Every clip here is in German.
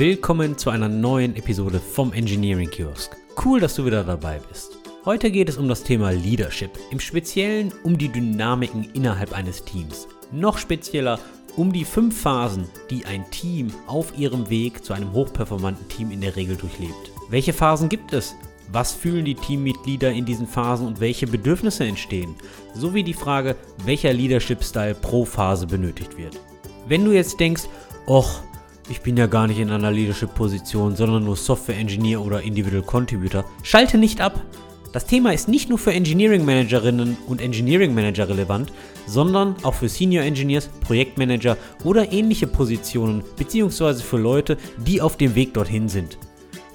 Willkommen zu einer neuen Episode vom Engineering Kiosk. Cool, dass du wieder dabei bist. Heute geht es um das Thema Leadership, im Speziellen um die Dynamiken innerhalb eines Teams. Noch spezieller um die fünf Phasen, die ein Team auf ihrem Weg zu einem hochperformanten Team in der Regel durchlebt. Welche Phasen gibt es? Was fühlen die Teammitglieder in diesen Phasen und welche Bedürfnisse entstehen? Sowie die Frage, welcher Leadership-Style pro Phase benötigt wird. Wenn du jetzt denkst, och, ich bin ja gar nicht in einer Leadership-Position, sondern nur Software-Engineer oder Individual Contributor, schalte nicht ab. Das Thema ist nicht nur für Engineering Managerinnen und Engineering Manager relevant, sondern auch für Senior Engineers, Projektmanager oder ähnliche Positionen, beziehungsweise für Leute, die auf dem Weg dorthin sind.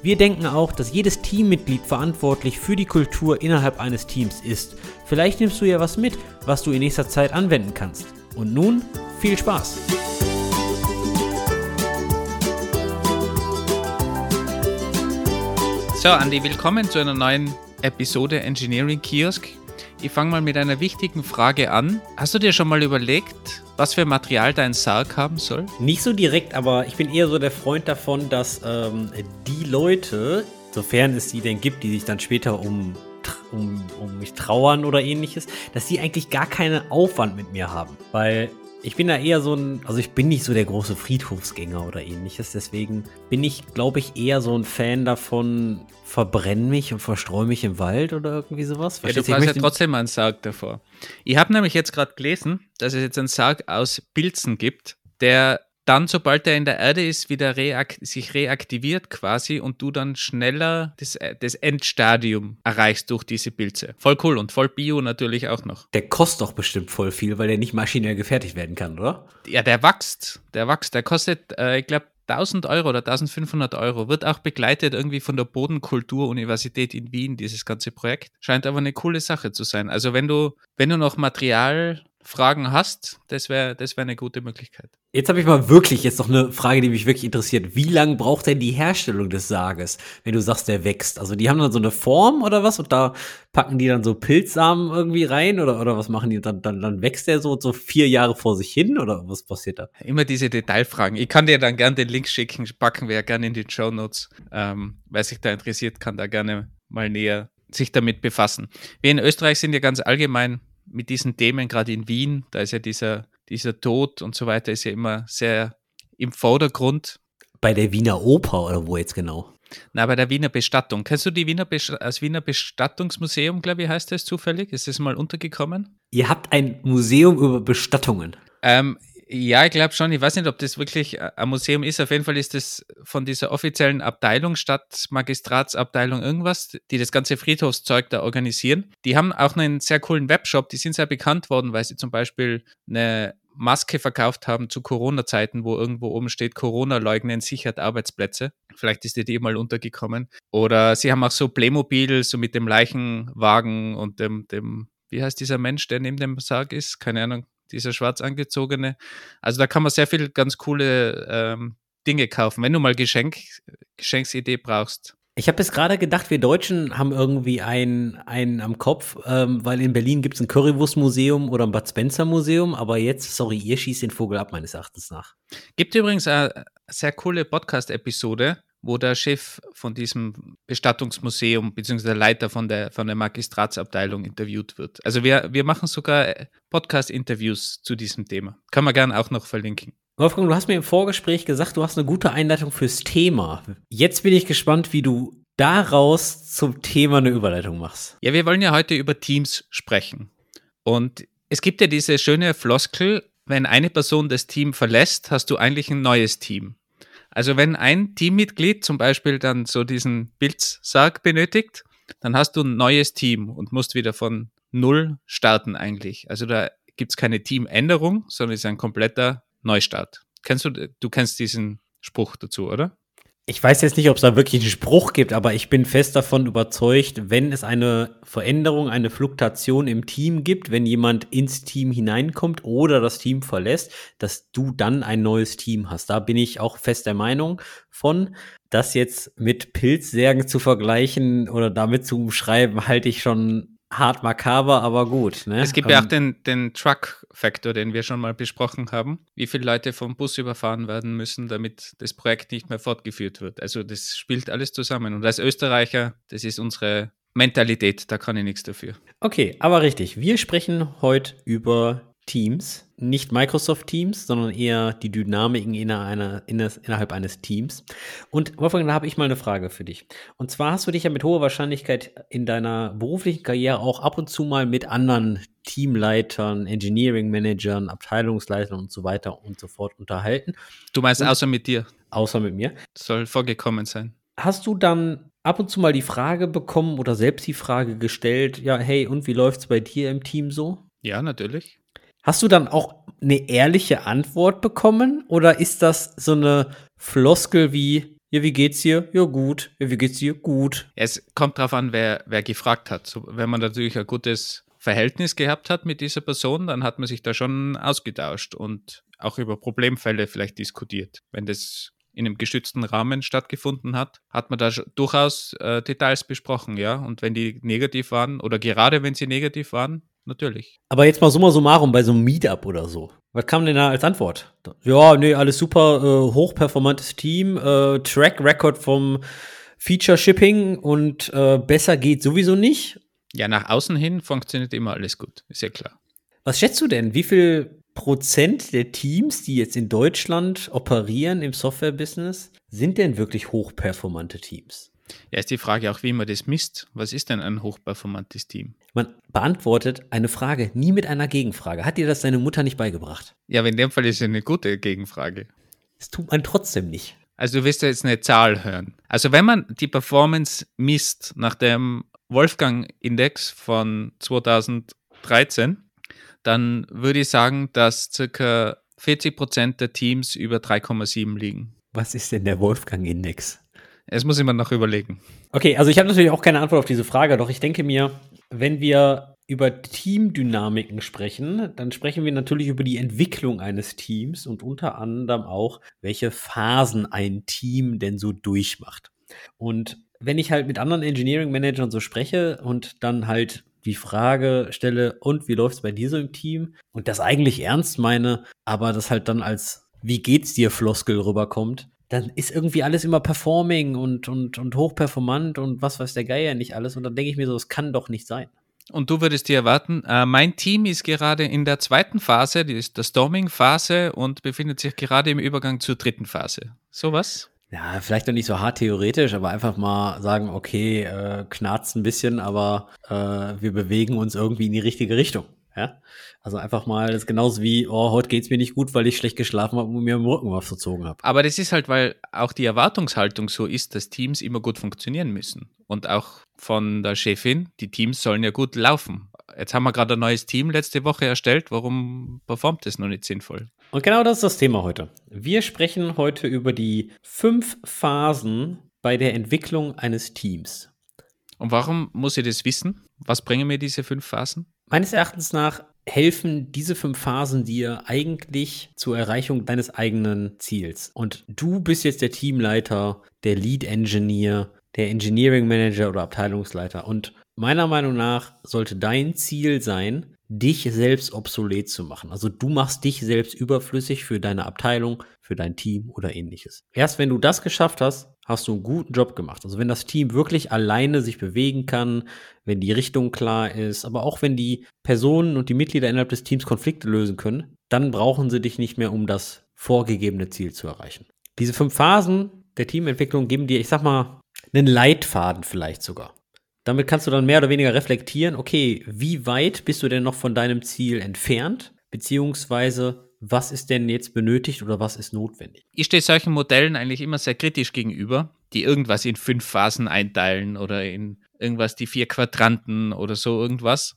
Wir denken auch, dass jedes Teammitglied verantwortlich für die Kultur innerhalb eines Teams ist. Vielleicht nimmst du ja was mit, was du in nächster Zeit anwenden kannst. Und nun viel Spaß! So, Andi, willkommen zu einer neuen Episode Engineering Kiosk. Ich fange mal mit einer wichtigen Frage an. Hast du dir schon mal überlegt, was für Material dein Sarg haben soll? Nicht so direkt, aber ich bin eher so der Freund davon, dass ähm, die Leute, sofern es die denn gibt, die sich dann später um, um, um mich trauern oder ähnliches, dass die eigentlich gar keinen Aufwand mit mir haben. Weil ich bin da eher so ein, also ich bin nicht so der große Friedhofsgänger oder ähnliches, deswegen bin ich, glaube ich, eher so ein Fan davon, verbrenn mich und verstreue mich im Wald oder irgendwie sowas. Ja, du brauchst ja trotzdem einen Sarg davor. Ich habe nämlich jetzt gerade gelesen, dass es jetzt einen Sarg aus Pilzen gibt, der dann, sobald er in der Erde ist, wieder reakt sich reaktiviert quasi und du dann schneller das, äh, das Endstadium erreichst durch diese Pilze. Voll cool und voll Bio natürlich auch noch. Der kostet doch bestimmt voll viel, weil der nicht maschinell gefertigt werden kann, oder? Ja, der wächst. Der wächst. Der kostet, äh, ich glaube, 1000 Euro oder 1500 Euro. Wird auch begleitet irgendwie von der Bodenkultur-Universität in Wien, dieses ganze Projekt. Scheint aber eine coole Sache zu sein. Also wenn du, wenn du noch Material Fragen hast, das wäre das wär eine gute Möglichkeit. Jetzt habe ich mal wirklich jetzt noch eine Frage, die mich wirklich interessiert. Wie lange braucht denn die Herstellung des Sarges, wenn du sagst, der wächst? Also die haben dann so eine Form oder was und da packen die dann so Pilzsamen irgendwie rein oder, oder was machen die? Dann, dann, dann wächst der so, so vier Jahre vor sich hin oder was passiert da? Immer diese Detailfragen. Ich kann dir dann gerne den Link schicken, packen wir ja gerne in die Show Notes. Ähm, wer sich da interessiert, kann da gerne mal näher sich damit befassen. Wir in Österreich sind ja ganz allgemein mit diesen Themen, gerade in Wien, da ist ja dieser, dieser Tod und so weiter, ist ja immer sehr im Vordergrund. Bei der Wiener Oper oder wo jetzt genau? Na, bei der Wiener Bestattung. Kennst du die Wiener Best das Wiener Bestattungsmuseum, glaube ich, heißt das zufällig? Ist das mal untergekommen? Ihr habt ein Museum über Bestattungen. Ähm, ja, ich glaube schon. Ich weiß nicht, ob das wirklich ein Museum ist. Auf jeden Fall ist das von dieser offiziellen Abteilung, Stadtmagistratsabteilung irgendwas, die das ganze Friedhofszeug da organisieren. Die haben auch einen sehr coolen Webshop. Die sind sehr bekannt worden, weil sie zum Beispiel eine Maske verkauft haben zu Corona-Zeiten, wo irgendwo oben steht, Corona leugnen sichert Arbeitsplätze. Vielleicht ist dir die mal untergekommen. Oder sie haben auch so Playmobil, so mit dem Leichenwagen und dem, dem, wie heißt dieser Mensch, der neben dem Sarg ist? Keine Ahnung dieser schwarz angezogene. Also da kann man sehr viel ganz coole ähm, Dinge kaufen, wenn du mal Geschenk, Geschenksidee brauchst. Ich habe jetzt gerade gedacht, wir Deutschen haben irgendwie einen, einen am Kopf, ähm, weil in Berlin gibt es ein Currywurstmuseum oder ein Bad Spencer Museum, aber jetzt, sorry, ihr schießt den Vogel ab, meines Erachtens nach. Gibt übrigens eine sehr coole Podcast-Episode wo der Chef von diesem Bestattungsmuseum bzw. der Leiter von der, von der Magistratsabteilung interviewt wird. Also wir, wir machen sogar Podcast-Interviews zu diesem Thema. Kann man gerne auch noch verlinken. Wolfgang, du hast mir im Vorgespräch gesagt, du hast eine gute Einleitung fürs Thema. Jetzt bin ich gespannt, wie du daraus zum Thema eine Überleitung machst. Ja, wir wollen ja heute über Teams sprechen. Und es gibt ja diese schöne Floskel, wenn eine Person das Team verlässt, hast du eigentlich ein neues Team. Also wenn ein Teammitglied zum Beispiel dann so diesen Bildsarg benötigt, dann hast du ein neues Team und musst wieder von Null starten eigentlich. Also da gibt es keine Teamänderung, sondern es ist ein kompletter Neustart. Kennst du, du kennst diesen Spruch dazu, oder? Ich weiß jetzt nicht, ob es da wirklich einen Spruch gibt, aber ich bin fest davon überzeugt, wenn es eine Veränderung, eine Fluktuation im Team gibt, wenn jemand ins Team hineinkommt oder das Team verlässt, dass du dann ein neues Team hast. Da bin ich auch fest der Meinung von. Das jetzt mit Pilzsärgen zu vergleichen oder damit zu umschreiben, halte ich schon hart makaber, aber gut. Ne? Es gibt ja auch den, den Truck-Faktor, den wir schon mal besprochen haben. Wie viele Leute vom Bus überfahren werden müssen, damit das Projekt nicht mehr fortgeführt wird. Also das spielt alles zusammen. Und als Österreicher, das ist unsere Mentalität, da kann ich nichts dafür. Okay, aber richtig. Wir sprechen heute über Teams, nicht Microsoft Teams, sondern eher die Dynamiken innerhalb eines Teams. Und Wolfgang, da habe ich mal eine Frage für dich. Und zwar hast du dich ja mit hoher Wahrscheinlichkeit in deiner beruflichen Karriere auch ab und zu mal mit anderen Teamleitern, Engineering Managern, Abteilungsleitern und so weiter und so fort unterhalten. Du meinst und, außer mit dir? Außer mit mir. Soll vorgekommen sein. Hast du dann ab und zu mal die Frage bekommen oder selbst die Frage gestellt, ja, hey, und wie läuft es bei dir im Team so? Ja, natürlich. Hast du dann auch eine ehrliche Antwort bekommen oder ist das so eine Floskel wie, ja, wie geht's dir? Ja, gut. Ja, wie geht's dir? Gut. Es kommt darauf an, wer, wer gefragt hat. So, wenn man natürlich ein gutes Verhältnis gehabt hat mit dieser Person, dann hat man sich da schon ausgetauscht und auch über Problemfälle vielleicht diskutiert. Wenn das in einem geschützten Rahmen stattgefunden hat, hat man da durchaus äh, Details besprochen, ja. Und wenn die negativ waren oder gerade wenn sie negativ waren, natürlich. Aber jetzt mal summa summarum bei so einem Meetup oder so. Was kam denn da als Antwort? Ja, nee, alles super, äh, hochperformantes Team, äh, Track Record vom Feature Shipping und äh, besser geht sowieso nicht. Ja, nach außen hin funktioniert immer alles gut, ist ja klar. Was schätzt du denn? Wie viel Prozent der Teams, die jetzt in Deutschland operieren im Software-Business, sind denn wirklich hochperformante Teams? Ja, ist die Frage auch, wie man das misst. Was ist denn ein hochperformantes Team? Man beantwortet eine Frage nie mit einer Gegenfrage. Hat dir das deine Mutter nicht beigebracht? Ja, aber in dem Fall ist es eine gute Gegenfrage. Das tut man trotzdem nicht. Also du wirst ja jetzt eine Zahl hören. Also wenn man die Performance misst nach dem Wolfgang-Index von 2013, dann würde ich sagen, dass circa 40 Prozent der Teams über 3,7 liegen. Was ist denn der Wolfgang-Index? Es muss jemand noch überlegen. Okay, also ich habe natürlich auch keine Antwort auf diese Frage, doch ich denke mir, wenn wir über Teamdynamiken sprechen, dann sprechen wir natürlich über die Entwicklung eines Teams und unter anderem auch, welche Phasen ein Team denn so durchmacht. Und wenn ich halt mit anderen Engineering Managern so spreche und dann halt die Frage stelle, und wie läuft es bei dir so im Team? Und das eigentlich ernst meine, aber das halt dann als wie geht's dir Floskel rüberkommt, dann ist irgendwie alles immer performing und, und, und hochperformant und was weiß der Geier nicht alles. Und dann denke ich mir so, es kann doch nicht sein. Und du würdest dir erwarten, äh, mein Team ist gerade in der zweiten Phase, die ist der Storming-Phase und befindet sich gerade im Übergang zur dritten Phase. Sowas? Ja, vielleicht noch nicht so hart theoretisch, aber einfach mal sagen, okay, äh, knarzt ein bisschen, aber äh, wir bewegen uns irgendwie in die richtige Richtung. Ja? Also einfach mal, das ist genauso wie, oh, heute geht's mir nicht gut, weil ich schlecht geschlafen habe und mir im Rücken verzogen habe. Aber das ist halt, weil auch die Erwartungshaltung so ist, dass Teams immer gut funktionieren müssen. Und auch von der Chefin, die Teams sollen ja gut laufen. Jetzt haben wir gerade ein neues Team letzte Woche erstellt. Warum performt das noch nicht sinnvoll? Und genau das ist das Thema heute. Wir sprechen heute über die fünf Phasen bei der Entwicklung eines Teams. Und warum muss ich das wissen? Was bringen mir diese fünf Phasen? Meines Erachtens nach helfen diese fünf Phasen dir eigentlich zur Erreichung deines eigenen Ziels. Und du bist jetzt der Teamleiter, der Lead Engineer, der Engineering Manager oder Abteilungsleiter. Und meiner Meinung nach sollte dein Ziel sein, dich selbst obsolet zu machen. Also du machst dich selbst überflüssig für deine Abteilung, für dein Team oder ähnliches. Erst wenn du das geschafft hast, hast du einen guten Job gemacht. Also wenn das Team wirklich alleine sich bewegen kann, wenn die Richtung klar ist, aber auch wenn die Personen und die Mitglieder innerhalb des Teams Konflikte lösen können, dann brauchen sie dich nicht mehr, um das vorgegebene Ziel zu erreichen. Diese fünf Phasen der Teamentwicklung geben dir, ich sag mal, einen Leitfaden vielleicht sogar. Damit kannst du dann mehr oder weniger reflektieren, okay, wie weit bist du denn noch von deinem Ziel entfernt, beziehungsweise was ist denn jetzt benötigt oder was ist notwendig? Ich stehe solchen Modellen eigentlich immer sehr kritisch gegenüber, die irgendwas in fünf Phasen einteilen oder in irgendwas die vier Quadranten oder so irgendwas.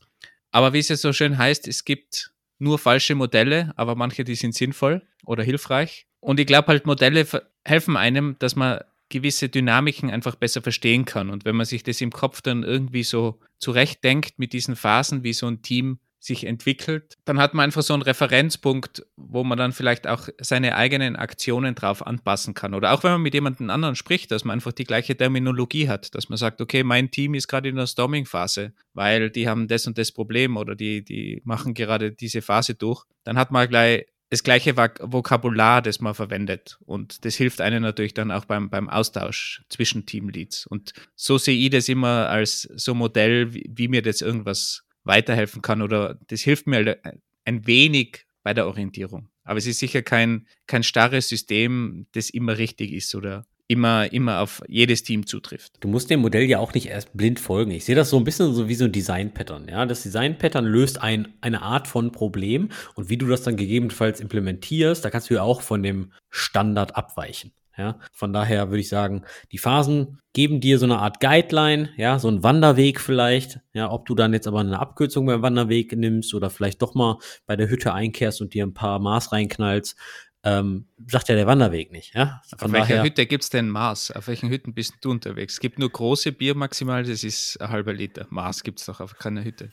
Aber wie es ja so schön heißt, es gibt nur falsche Modelle, aber manche, die sind sinnvoll oder hilfreich. Und ich glaube halt, Modelle helfen einem, dass man gewisse Dynamiken einfach besser verstehen kann. Und wenn man sich das im Kopf dann irgendwie so zurechtdenkt mit diesen Phasen, wie so ein Team sich entwickelt, dann hat man einfach so einen Referenzpunkt, wo man dann vielleicht auch seine eigenen Aktionen drauf anpassen kann. Oder auch wenn man mit jemandem anderen spricht, dass man einfach die gleiche Terminologie hat, dass man sagt, okay, mein Team ist gerade in der Storming-Phase, weil die haben das und das Problem oder die, die machen gerade diese Phase durch. Dann hat man gleich das gleiche Vokabular, das man verwendet. Und das hilft einem natürlich dann auch beim, beim Austausch zwischen Teamleads. Und so sehe ich das immer als so Modell, wie, wie mir das irgendwas weiterhelfen kann oder das hilft mir ein wenig bei der Orientierung. Aber es ist sicher kein, kein starres System, das immer richtig ist oder immer, immer auf jedes Team zutrifft. Du musst dem Modell ja auch nicht erst blind folgen. Ich sehe das so ein bisschen so wie so ein Design-Pattern. Ja? Das Design-Pattern löst ein, eine Art von Problem und wie du das dann gegebenenfalls implementierst, da kannst du ja auch von dem Standard abweichen. Ja, von daher würde ich sagen, die Phasen geben dir so eine Art Guideline, ja, so ein Wanderweg vielleicht, ja, ob du dann jetzt aber eine Abkürzung beim Wanderweg nimmst oder vielleicht doch mal bei der Hütte einkehrst und dir ein paar Maß reinknallst, ähm, sagt ja der Wanderweg nicht. Ja? Von Auf welcher Hütte gibt es denn Maß? Auf welchen Hütten bist du unterwegs? Es gibt nur große Bier maximal, das ist ein halber Liter. Maß gibt es doch auf keiner Hütte.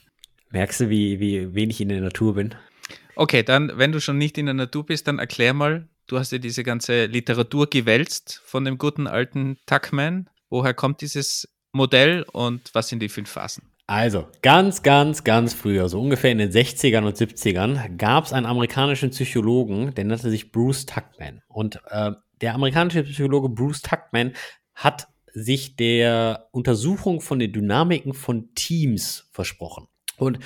Merkst du, wie, wie wenig ich in der Natur bin? Okay, dann, wenn du schon nicht in der Natur bist, dann erklär mal, du hast ja diese ganze Literatur gewälzt von dem guten alten Tuckman. Woher kommt dieses Modell und was sind die fünf Phasen? Also, ganz, ganz, ganz früher, so ungefähr in den 60ern und 70ern, gab es einen amerikanischen Psychologen, der nannte sich Bruce Tuckman. Und äh, der amerikanische Psychologe Bruce Tuckman hat sich der Untersuchung von den Dynamiken von Teams versprochen. Und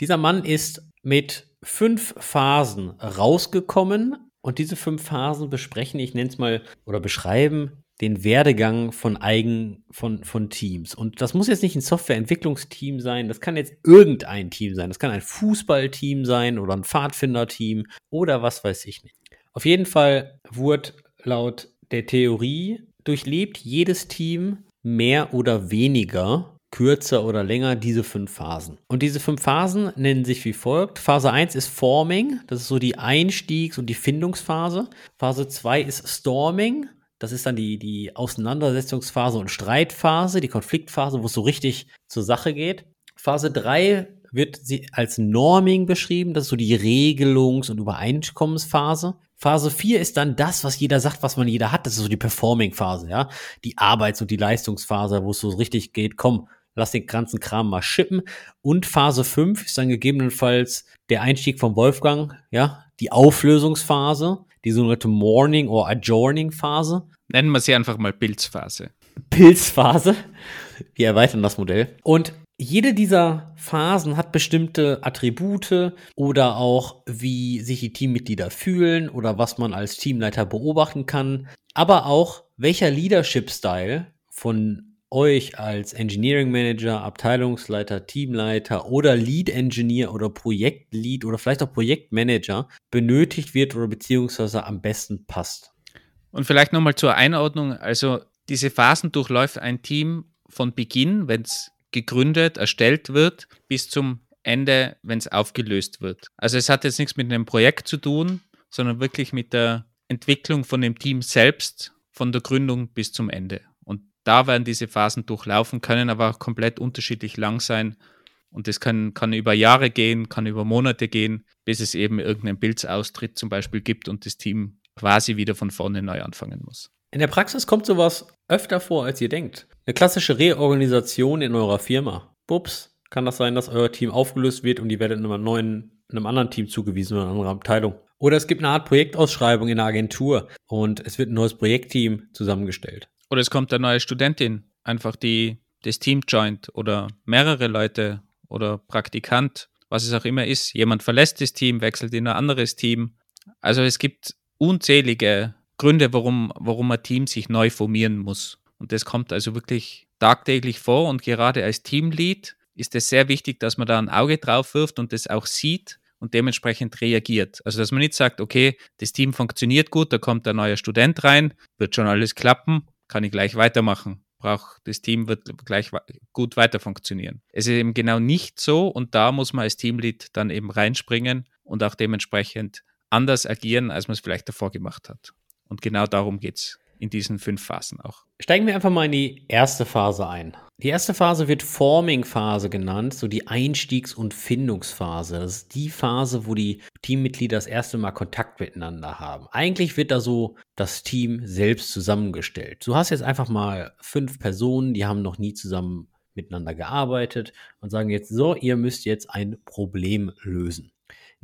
dieser Mann ist mit fünf Phasen rausgekommen. Und diese fünf Phasen besprechen, ich nenne es mal, oder beschreiben den Werdegang von eigen, von, von Teams. Und das muss jetzt nicht ein Softwareentwicklungsteam sein, das kann jetzt irgendein Team sein. Das kann ein Fußballteam sein oder ein Pfadfinderteam oder was weiß ich nicht. Auf jeden Fall wurde laut der Theorie durchlebt jedes Team mehr oder weniger kürzer oder länger diese fünf Phasen. Und diese fünf Phasen nennen sich wie folgt. Phase 1 ist Forming, das ist so die Einstiegs- und die Findungsphase. Phase 2 ist Storming, das ist dann die, die Auseinandersetzungsphase und Streitphase, die Konfliktphase, wo es so richtig zur Sache geht. Phase 3 wird sie als Norming beschrieben, das ist so die Regelungs- und Übereinkommensphase. Phase 4 ist dann das, was jeder sagt, was man jeder hat. Das ist so die Performing-Phase, ja. Die Arbeits- und die Leistungsphase, wo es so richtig geht, komm, lass den ganzen Kram mal schippen. Und Phase 5 ist dann gegebenenfalls der Einstieg von Wolfgang, ja, die Auflösungsphase die sogenannte Morning- or Adjourning-Phase. Nennen wir sie einfach mal Pilzphase. Pilzphase. Wir erweitern das Modell. Und jede dieser Phasen hat bestimmte Attribute oder auch, wie sich die Teammitglieder fühlen oder was man als Teamleiter beobachten kann, aber auch, welcher Leadership-Style von euch als Engineering Manager, Abteilungsleiter, Teamleiter oder Lead Engineer oder Projektlead oder vielleicht auch Projektmanager benötigt wird oder beziehungsweise am besten passt. Und vielleicht nochmal zur Einordnung. Also diese Phasen durchläuft ein Team von Beginn, wenn es gegründet, erstellt wird, bis zum Ende, wenn es aufgelöst wird. Also es hat jetzt nichts mit einem Projekt zu tun, sondern wirklich mit der Entwicklung von dem Team selbst, von der Gründung bis zum Ende da werden diese Phasen durchlaufen, können aber auch komplett unterschiedlich lang sein. Und das kann, kann über Jahre gehen, kann über Monate gehen, bis es eben irgendeinen Bildaustritt zum Beispiel gibt und das Team quasi wieder von vorne neu anfangen muss. In der Praxis kommt sowas öfter vor, als ihr denkt. Eine klassische Reorganisation in eurer Firma. Bups, kann das sein, dass euer Team aufgelöst wird und die werdet einem neuen, einem anderen Team zugewiesen oder einer anderen Abteilung. Oder es gibt eine Art Projektausschreibung in der Agentur und es wird ein neues Projektteam zusammengestellt. Oder es kommt eine neue Studentin, einfach die das Team joint oder mehrere Leute oder Praktikant, was es auch immer ist. Jemand verlässt das Team, wechselt in ein anderes Team. Also es gibt unzählige Gründe, warum, warum ein Team sich neu formieren muss. Und das kommt also wirklich tagtäglich vor. Und gerade als Teamlead ist es sehr wichtig, dass man da ein Auge drauf wirft und das auch sieht und dementsprechend reagiert. Also dass man nicht sagt, okay, das Team funktioniert gut, da kommt ein neuer Student rein, wird schon alles klappen kann ich gleich weitermachen. Brauch, das Team wird gleich gut weiter funktionieren. Es ist eben genau nicht so und da muss man als Teamlead dann eben reinspringen und auch dementsprechend anders agieren, als man es vielleicht davor gemacht hat. Und genau darum geht es in diesen fünf Phasen auch. Steigen wir einfach mal in die erste Phase ein. Die erste Phase wird Forming-Phase genannt, so die Einstiegs- und Findungsphase. Das ist die Phase, wo die Teammitglieder das erste Mal Kontakt miteinander haben. Eigentlich wird da so das Team selbst zusammengestellt. Du hast jetzt einfach mal fünf Personen, die haben noch nie zusammen miteinander gearbeitet und sagen jetzt so, ihr müsst jetzt ein Problem lösen.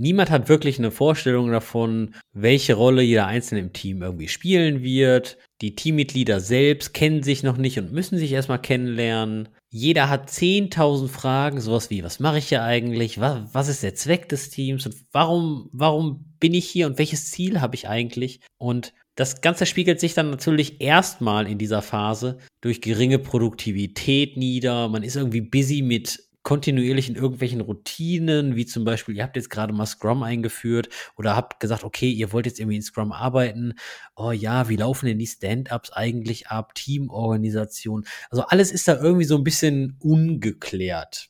Niemand hat wirklich eine Vorstellung davon, welche Rolle jeder Einzelne im Team irgendwie spielen wird. Die Teammitglieder selbst kennen sich noch nicht und müssen sich erstmal kennenlernen. Jeder hat 10.000 Fragen, sowas wie, was mache ich hier eigentlich? Was, was ist der Zweck des Teams? Und warum, warum bin ich hier und welches Ziel habe ich eigentlich? Und das Ganze spiegelt sich dann natürlich erstmal in dieser Phase durch geringe Produktivität nieder. Man ist irgendwie busy mit kontinuierlich in irgendwelchen Routinen, wie zum Beispiel, ihr habt jetzt gerade mal Scrum eingeführt oder habt gesagt, okay, ihr wollt jetzt irgendwie in Scrum arbeiten. Oh ja, wie laufen denn die Stand-ups eigentlich ab? Teamorganisation. Also alles ist da irgendwie so ein bisschen ungeklärt.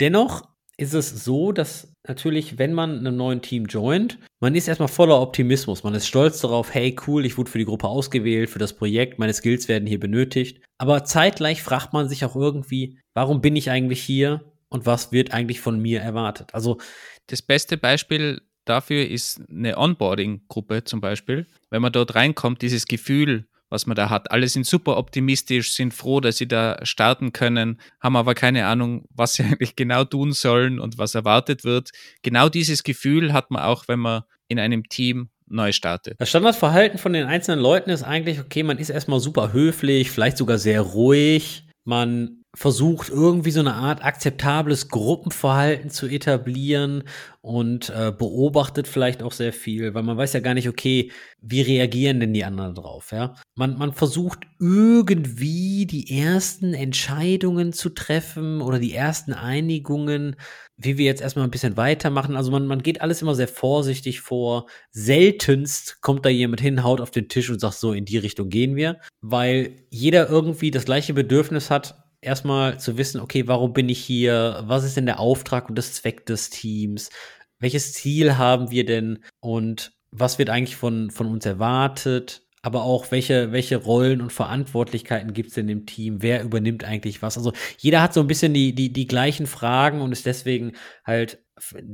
Dennoch ist es so, dass natürlich, wenn man einem neuen Team joint, man ist erstmal voller Optimismus. Man ist stolz darauf, hey, cool, ich wurde für die Gruppe ausgewählt, für das Projekt, meine Skills werden hier benötigt. Aber zeitgleich fragt man sich auch irgendwie, warum bin ich eigentlich hier und was wird eigentlich von mir erwartet? Also, das beste Beispiel dafür ist eine Onboarding-Gruppe zum Beispiel. Wenn man dort reinkommt, dieses Gefühl, was man da hat. Alle sind super optimistisch, sind froh, dass sie da starten können, haben aber keine Ahnung, was sie eigentlich genau tun sollen und was erwartet wird. Genau dieses Gefühl hat man auch, wenn man in einem Team neu startet. Das Standardverhalten von den einzelnen Leuten ist eigentlich, okay, man ist erstmal super höflich, vielleicht sogar sehr ruhig. Man versucht irgendwie so eine Art akzeptables Gruppenverhalten zu etablieren und äh, beobachtet vielleicht auch sehr viel, weil man weiß ja gar nicht, okay, wie reagieren denn die anderen drauf, ja? Man, man versucht irgendwie die ersten Entscheidungen zu treffen oder die ersten Einigungen, wie wir jetzt erstmal ein bisschen weitermachen. Also man, man geht alles immer sehr vorsichtig vor. Seltenst kommt da jemand hin, haut auf den Tisch und sagt so, in die Richtung gehen wir, weil jeder irgendwie das gleiche Bedürfnis hat, erstmal zu wissen, okay, warum bin ich hier? Was ist denn der Auftrag und das Zweck des Teams? Welches Ziel haben wir denn? Und was wird eigentlich von, von uns erwartet? Aber auch, welche, welche Rollen und Verantwortlichkeiten gibt es denn im Team? Wer übernimmt eigentlich was? Also jeder hat so ein bisschen die, die, die gleichen Fragen und ist deswegen halt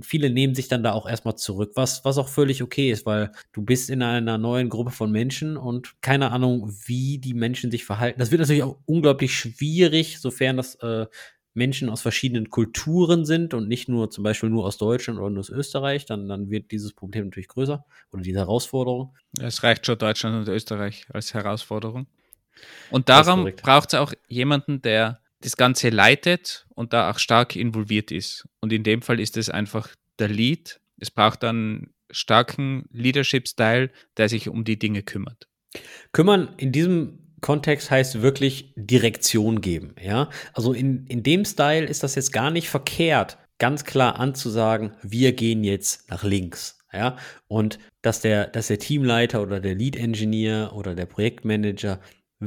viele nehmen sich dann da auch erstmal zurück, was, was auch völlig okay ist, weil du bist in einer neuen Gruppe von Menschen und keine Ahnung, wie die Menschen sich verhalten. Das wird natürlich auch unglaublich schwierig, sofern das äh, Menschen aus verschiedenen Kulturen sind und nicht nur zum Beispiel nur aus Deutschland oder nur aus Österreich, dann, dann wird dieses Problem natürlich größer oder diese Herausforderung. Es reicht schon Deutschland und Österreich als Herausforderung. Und darum braucht es auch jemanden, der das Ganze leitet und da auch stark involviert ist. Und in dem Fall ist es einfach der Lead. Es braucht dann starken Leadership-Style, der sich um die Dinge kümmert. Kümmern in diesem Kontext heißt wirklich Direktion geben. Ja, also in, in dem Style ist das jetzt gar nicht verkehrt, ganz klar anzusagen, wir gehen jetzt nach links. Ja, und dass der, dass der Teamleiter oder der Lead Engineer oder der Projektmanager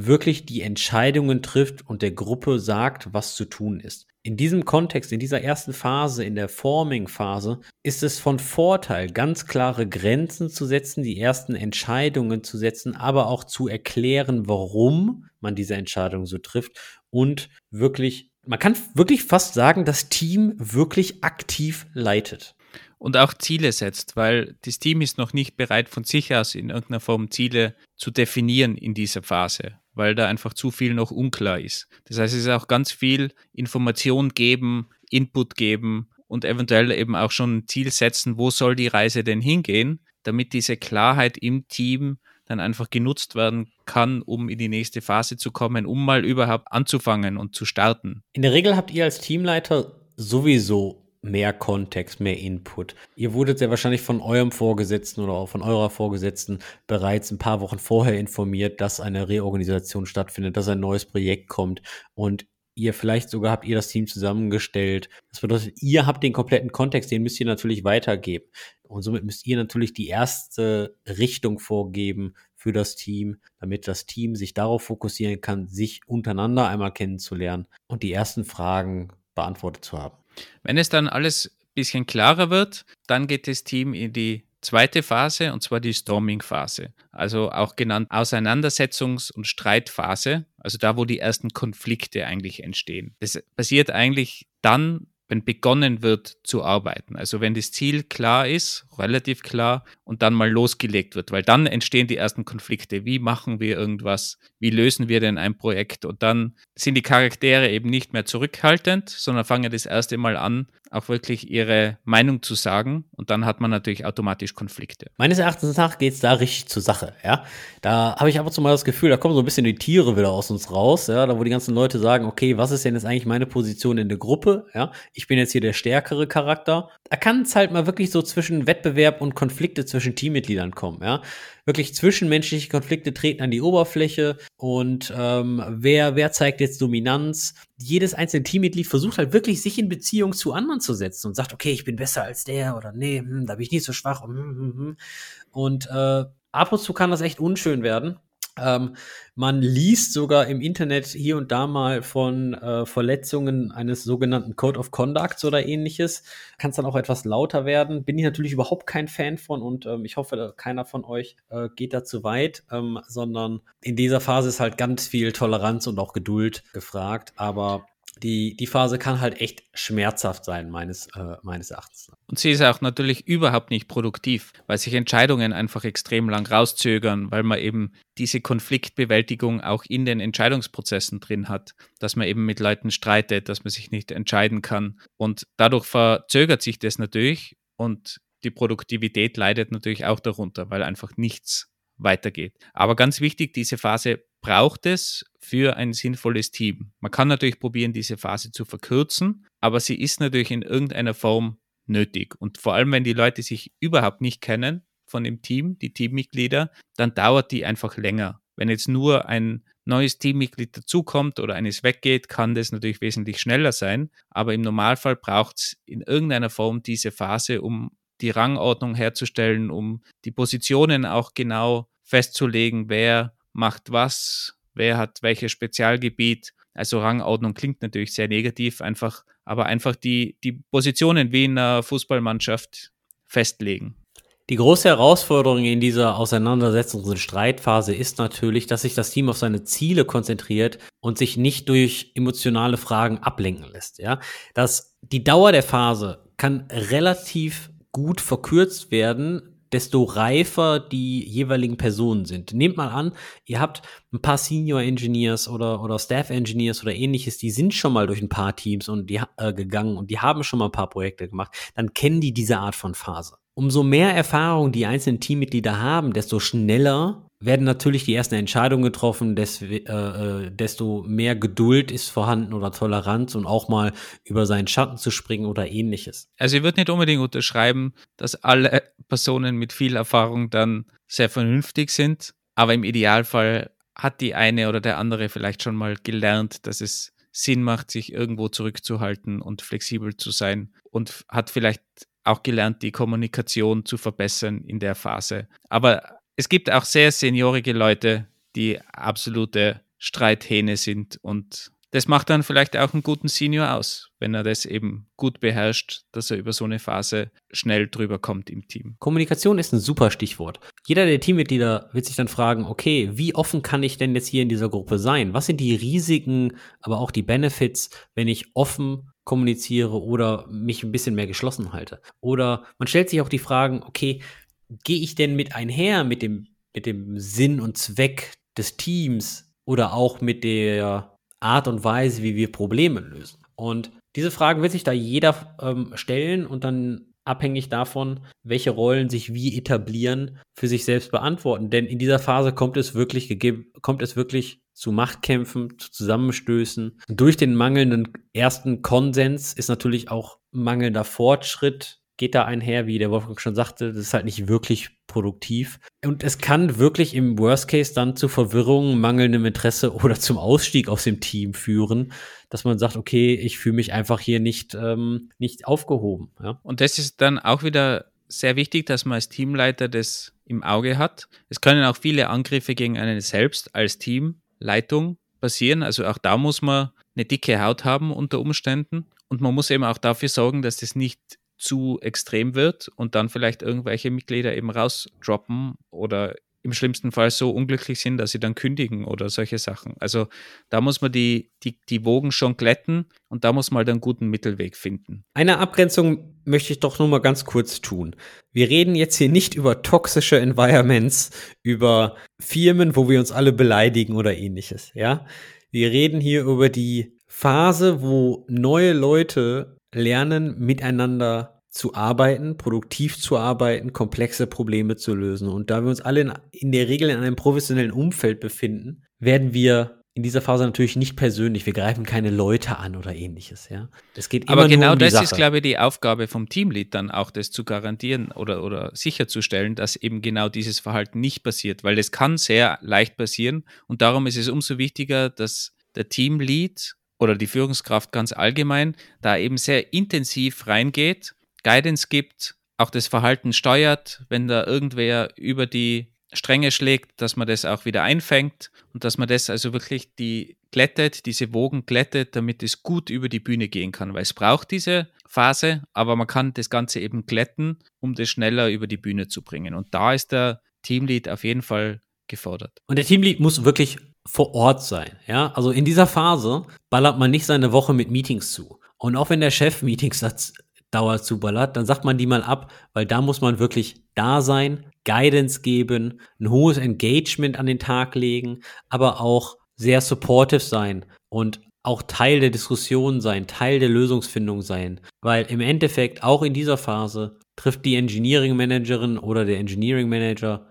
wirklich die Entscheidungen trifft und der Gruppe sagt, was zu tun ist. In diesem Kontext, in dieser ersten Phase, in der Forming-Phase, ist es von Vorteil, ganz klare Grenzen zu setzen, die ersten Entscheidungen zu setzen, aber auch zu erklären, warum man diese Entscheidung so trifft und wirklich, man kann wirklich fast sagen, das Team wirklich aktiv leitet und auch Ziele setzt, weil das Team ist noch nicht bereit, von sich aus in irgendeiner Form Ziele zu definieren in dieser Phase, weil da einfach zu viel noch unklar ist. Das heißt, es ist auch ganz viel Information geben, Input geben und eventuell eben auch schon ein Ziel setzen, wo soll die Reise denn hingehen, damit diese Klarheit im Team dann einfach genutzt werden kann, um in die nächste Phase zu kommen, um mal überhaupt anzufangen und zu starten. In der Regel habt ihr als Teamleiter sowieso mehr Kontext, mehr Input. Ihr wurdet sehr wahrscheinlich von eurem Vorgesetzten oder auch von eurer Vorgesetzten bereits ein paar Wochen vorher informiert, dass eine Reorganisation stattfindet, dass ein neues Projekt kommt und ihr vielleicht sogar habt ihr das Team zusammengestellt. Das bedeutet, ihr habt den kompletten Kontext, den müsst ihr natürlich weitergeben. Und somit müsst ihr natürlich die erste Richtung vorgeben für das Team, damit das Team sich darauf fokussieren kann, sich untereinander einmal kennenzulernen und die ersten Fragen beantwortet zu haben. Wenn es dann alles ein bisschen klarer wird, dann geht das Team in die zweite Phase, und zwar die Storming-Phase, also auch genannt Auseinandersetzungs- und Streitphase, also da, wo die ersten Konflikte eigentlich entstehen. Das passiert eigentlich dann, wenn begonnen wird zu arbeiten. Also wenn das Ziel klar ist, relativ klar, und dann mal losgelegt wird, weil dann entstehen die ersten Konflikte. Wie machen wir irgendwas? Wie lösen wir denn ein Projekt? Und dann sind die Charaktere eben nicht mehr zurückhaltend, sondern fangen das erste Mal an, auch wirklich ihre Meinung zu sagen. Und dann hat man natürlich automatisch Konflikte. Meines Erachtens nach geht es da richtig zur Sache. Ja? Da habe ich ab und zu mal das Gefühl, da kommen so ein bisschen die Tiere wieder aus uns raus. Ja? Da wo die ganzen Leute sagen, okay, was ist denn jetzt eigentlich meine Position in der Gruppe? Ja? Ich bin jetzt hier der stärkere Charakter. Da kann es halt mal wirklich so zwischen Wettbewerb und Konflikte zwischen Teammitgliedern kommen. Ja? Wirklich zwischenmenschliche Konflikte treten an die Oberfläche und ähm, wer, wer zeigt jetzt Dominanz? Jedes einzelne Teammitglied versucht halt wirklich, sich in Beziehung zu anderen zu setzen und sagt, okay, ich bin besser als der oder nee, hm, da bin ich nicht so schwach. Hm, hm, hm. Und äh, ab und zu kann das echt unschön werden. Ähm, man liest sogar im Internet hier und da mal von äh, Verletzungen eines sogenannten Code of Conducts oder ähnliches. Kann es dann auch etwas lauter werden. Bin ich natürlich überhaupt kein Fan von und ähm, ich hoffe, keiner von euch äh, geht da zu weit, ähm, sondern in dieser Phase ist halt ganz viel Toleranz und auch Geduld gefragt. Aber die, die Phase kann halt echt schmerzhaft sein, meines, äh, meines Erachtens. Und sie ist auch natürlich überhaupt nicht produktiv, weil sich Entscheidungen einfach extrem lang rauszögern, weil man eben diese Konfliktbewältigung auch in den Entscheidungsprozessen drin hat, dass man eben mit Leuten streitet, dass man sich nicht entscheiden kann. Und dadurch verzögert sich das natürlich und die Produktivität leidet natürlich auch darunter, weil einfach nichts weitergeht. Aber ganz wichtig, diese Phase braucht es für ein sinnvolles Team. Man kann natürlich probieren, diese Phase zu verkürzen, aber sie ist natürlich in irgendeiner Form nötig. Und vor allem, wenn die Leute sich überhaupt nicht kennen von dem Team, die Teammitglieder, dann dauert die einfach länger. Wenn jetzt nur ein neues Teammitglied dazukommt oder eines weggeht, kann das natürlich wesentlich schneller sein. Aber im Normalfall braucht es in irgendeiner Form diese Phase, um die Rangordnung herzustellen, um die Positionen auch genau festzulegen, wer macht was, wer hat welches Spezialgebiet. Also Rangordnung klingt natürlich sehr negativ, einfach, aber einfach die, die Positionen wie in einer Fußballmannschaft festlegen. Die große Herausforderung in dieser Auseinandersetzungs- und Streitphase ist natürlich, dass sich das Team auf seine Ziele konzentriert und sich nicht durch emotionale Fragen ablenken lässt. Ja, dass die Dauer der Phase kann relativ gut verkürzt werden, desto reifer die jeweiligen Personen sind. Nehmt mal an, ihr habt ein paar Senior Engineers oder, oder Staff Engineers oder ähnliches, die sind schon mal durch ein paar Teams und die, äh, gegangen und die haben schon mal ein paar Projekte gemacht, dann kennen die diese Art von Phase. Umso mehr Erfahrung die einzelnen Teammitglieder haben, desto schneller werden natürlich die ersten Entscheidungen getroffen, des, äh, äh, desto mehr Geduld ist vorhanden oder Toleranz und auch mal über seinen Schatten zu springen oder ähnliches. Also ich würde nicht unbedingt unterschreiben, dass alle Personen mit viel Erfahrung dann sehr vernünftig sind, aber im Idealfall hat die eine oder der andere vielleicht schon mal gelernt, dass es Sinn macht, sich irgendwo zurückzuhalten und flexibel zu sein und hat vielleicht auch gelernt, die Kommunikation zu verbessern in der Phase. Aber es gibt auch sehr seniorige Leute, die absolute Streithähne sind und das macht dann vielleicht auch einen guten Senior aus, wenn er das eben gut beherrscht, dass er über so eine Phase schnell drüber kommt im Team. Kommunikation ist ein super Stichwort. Jeder der Teammitglieder wird sich dann fragen, okay, wie offen kann ich denn jetzt hier in dieser Gruppe sein? Was sind die Risiken, aber auch die Benefits, wenn ich offen kommuniziere oder mich ein bisschen mehr geschlossen halte? Oder man stellt sich auch die Fragen, okay, gehe ich denn mit einher mit dem, mit dem Sinn und Zweck des Teams oder auch mit der Art und Weise, wie wir Probleme lösen? Und diese Fragen wird sich da jeder ähm, stellen und dann abhängig davon, welche Rollen sich wie etablieren, für sich selbst beantworten. Denn in dieser Phase kommt es wirklich gegeben, kommt es wirklich zu Machtkämpfen, zu Zusammenstößen. Durch den mangelnden ersten Konsens ist natürlich auch mangelnder Fortschritt geht da einher, wie der Wolfgang schon sagte, das ist halt nicht wirklich produktiv. Und es kann wirklich im Worst Case dann zu Verwirrung, mangelndem Interesse oder zum Ausstieg aus dem Team führen, dass man sagt, okay, ich fühle mich einfach hier nicht, ähm, nicht aufgehoben. Ja? Und das ist dann auch wieder sehr wichtig, dass man als Teamleiter das im Auge hat. Es können auch viele Angriffe gegen einen selbst als Teamleitung passieren. Also auch da muss man eine dicke Haut haben unter Umständen. Und man muss eben auch dafür sorgen, dass das nicht zu extrem wird und dann vielleicht irgendwelche Mitglieder eben rausdroppen oder im schlimmsten Fall so unglücklich sind, dass sie dann kündigen oder solche Sachen. Also da muss man die, die, die Wogen schon glätten und da muss man halt einen guten Mittelweg finden. Eine Abgrenzung möchte ich doch nur mal ganz kurz tun. Wir reden jetzt hier nicht über toxische Environments, über Firmen, wo wir uns alle beleidigen oder ähnliches, ja? Wir reden hier über die Phase, wo neue Leute lernen, miteinander zu arbeiten, produktiv zu arbeiten, komplexe Probleme zu lösen. Und da wir uns alle in, in, der Regel in einem professionellen Umfeld befinden, werden wir in dieser Phase natürlich nicht persönlich. Wir greifen keine Leute an oder ähnliches. Ja, es geht immer Aber genau um das Sache. ist, glaube ich, die Aufgabe vom Teamlead dann auch, das zu garantieren oder, oder sicherzustellen, dass eben genau dieses Verhalten nicht passiert, weil es kann sehr leicht passieren. Und darum ist es umso wichtiger, dass der Teamlead oder die Führungskraft ganz allgemein da eben sehr intensiv reingeht Guidance gibt, auch das Verhalten steuert, wenn da irgendwer über die Stränge schlägt, dass man das auch wieder einfängt und dass man das also wirklich die glättet, diese Wogen glättet, damit es gut über die Bühne gehen kann, weil es braucht diese Phase, aber man kann das Ganze eben glätten, um das schneller über die Bühne zu bringen. Und da ist der Teamlead auf jeden Fall gefordert. Und der Teamlead muss wirklich vor Ort sein, ja? Also in dieser Phase ballert man nicht seine Woche mit Meetings zu. Und auch wenn der Chef Meetings Dauer zuballert, dann sagt man die mal ab, weil da muss man wirklich da sein, Guidance geben, ein hohes Engagement an den Tag legen, aber auch sehr supportive sein und auch Teil der Diskussion sein, Teil der Lösungsfindung sein, weil im Endeffekt auch in dieser Phase trifft die Engineering Managerin oder der Engineering Manager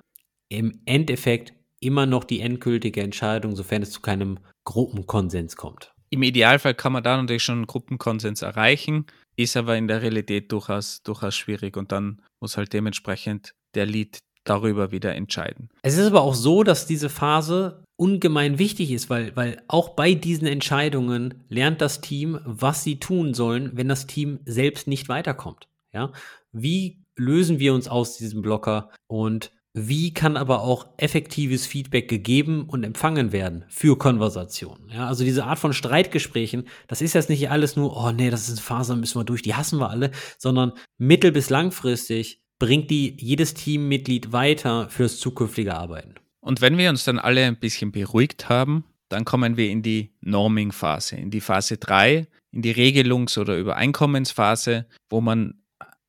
im Endeffekt immer noch die endgültige Entscheidung, sofern es zu keinem Gruppenkonsens kommt. Im Idealfall kann man da natürlich schon einen Gruppenkonsens erreichen ist aber in der Realität durchaus, durchaus schwierig und dann muss halt dementsprechend der Lead darüber wieder entscheiden. Es ist aber auch so, dass diese Phase ungemein wichtig ist, weil, weil auch bei diesen Entscheidungen lernt das Team, was sie tun sollen, wenn das Team selbst nicht weiterkommt. Ja? Wie lösen wir uns aus diesem Blocker und wie kann aber auch effektives Feedback gegeben und empfangen werden für Konversationen. Ja, also diese Art von Streitgesprächen, das ist jetzt nicht alles nur, oh nee, das ist eine Phase, müssen wir durch, die hassen wir alle, sondern mittel- bis langfristig bringt die jedes Teammitglied weiter fürs zukünftige Arbeiten. Und wenn wir uns dann alle ein bisschen beruhigt haben, dann kommen wir in die Norming-Phase, in die Phase 3, in die Regelungs- oder Übereinkommensphase, wo man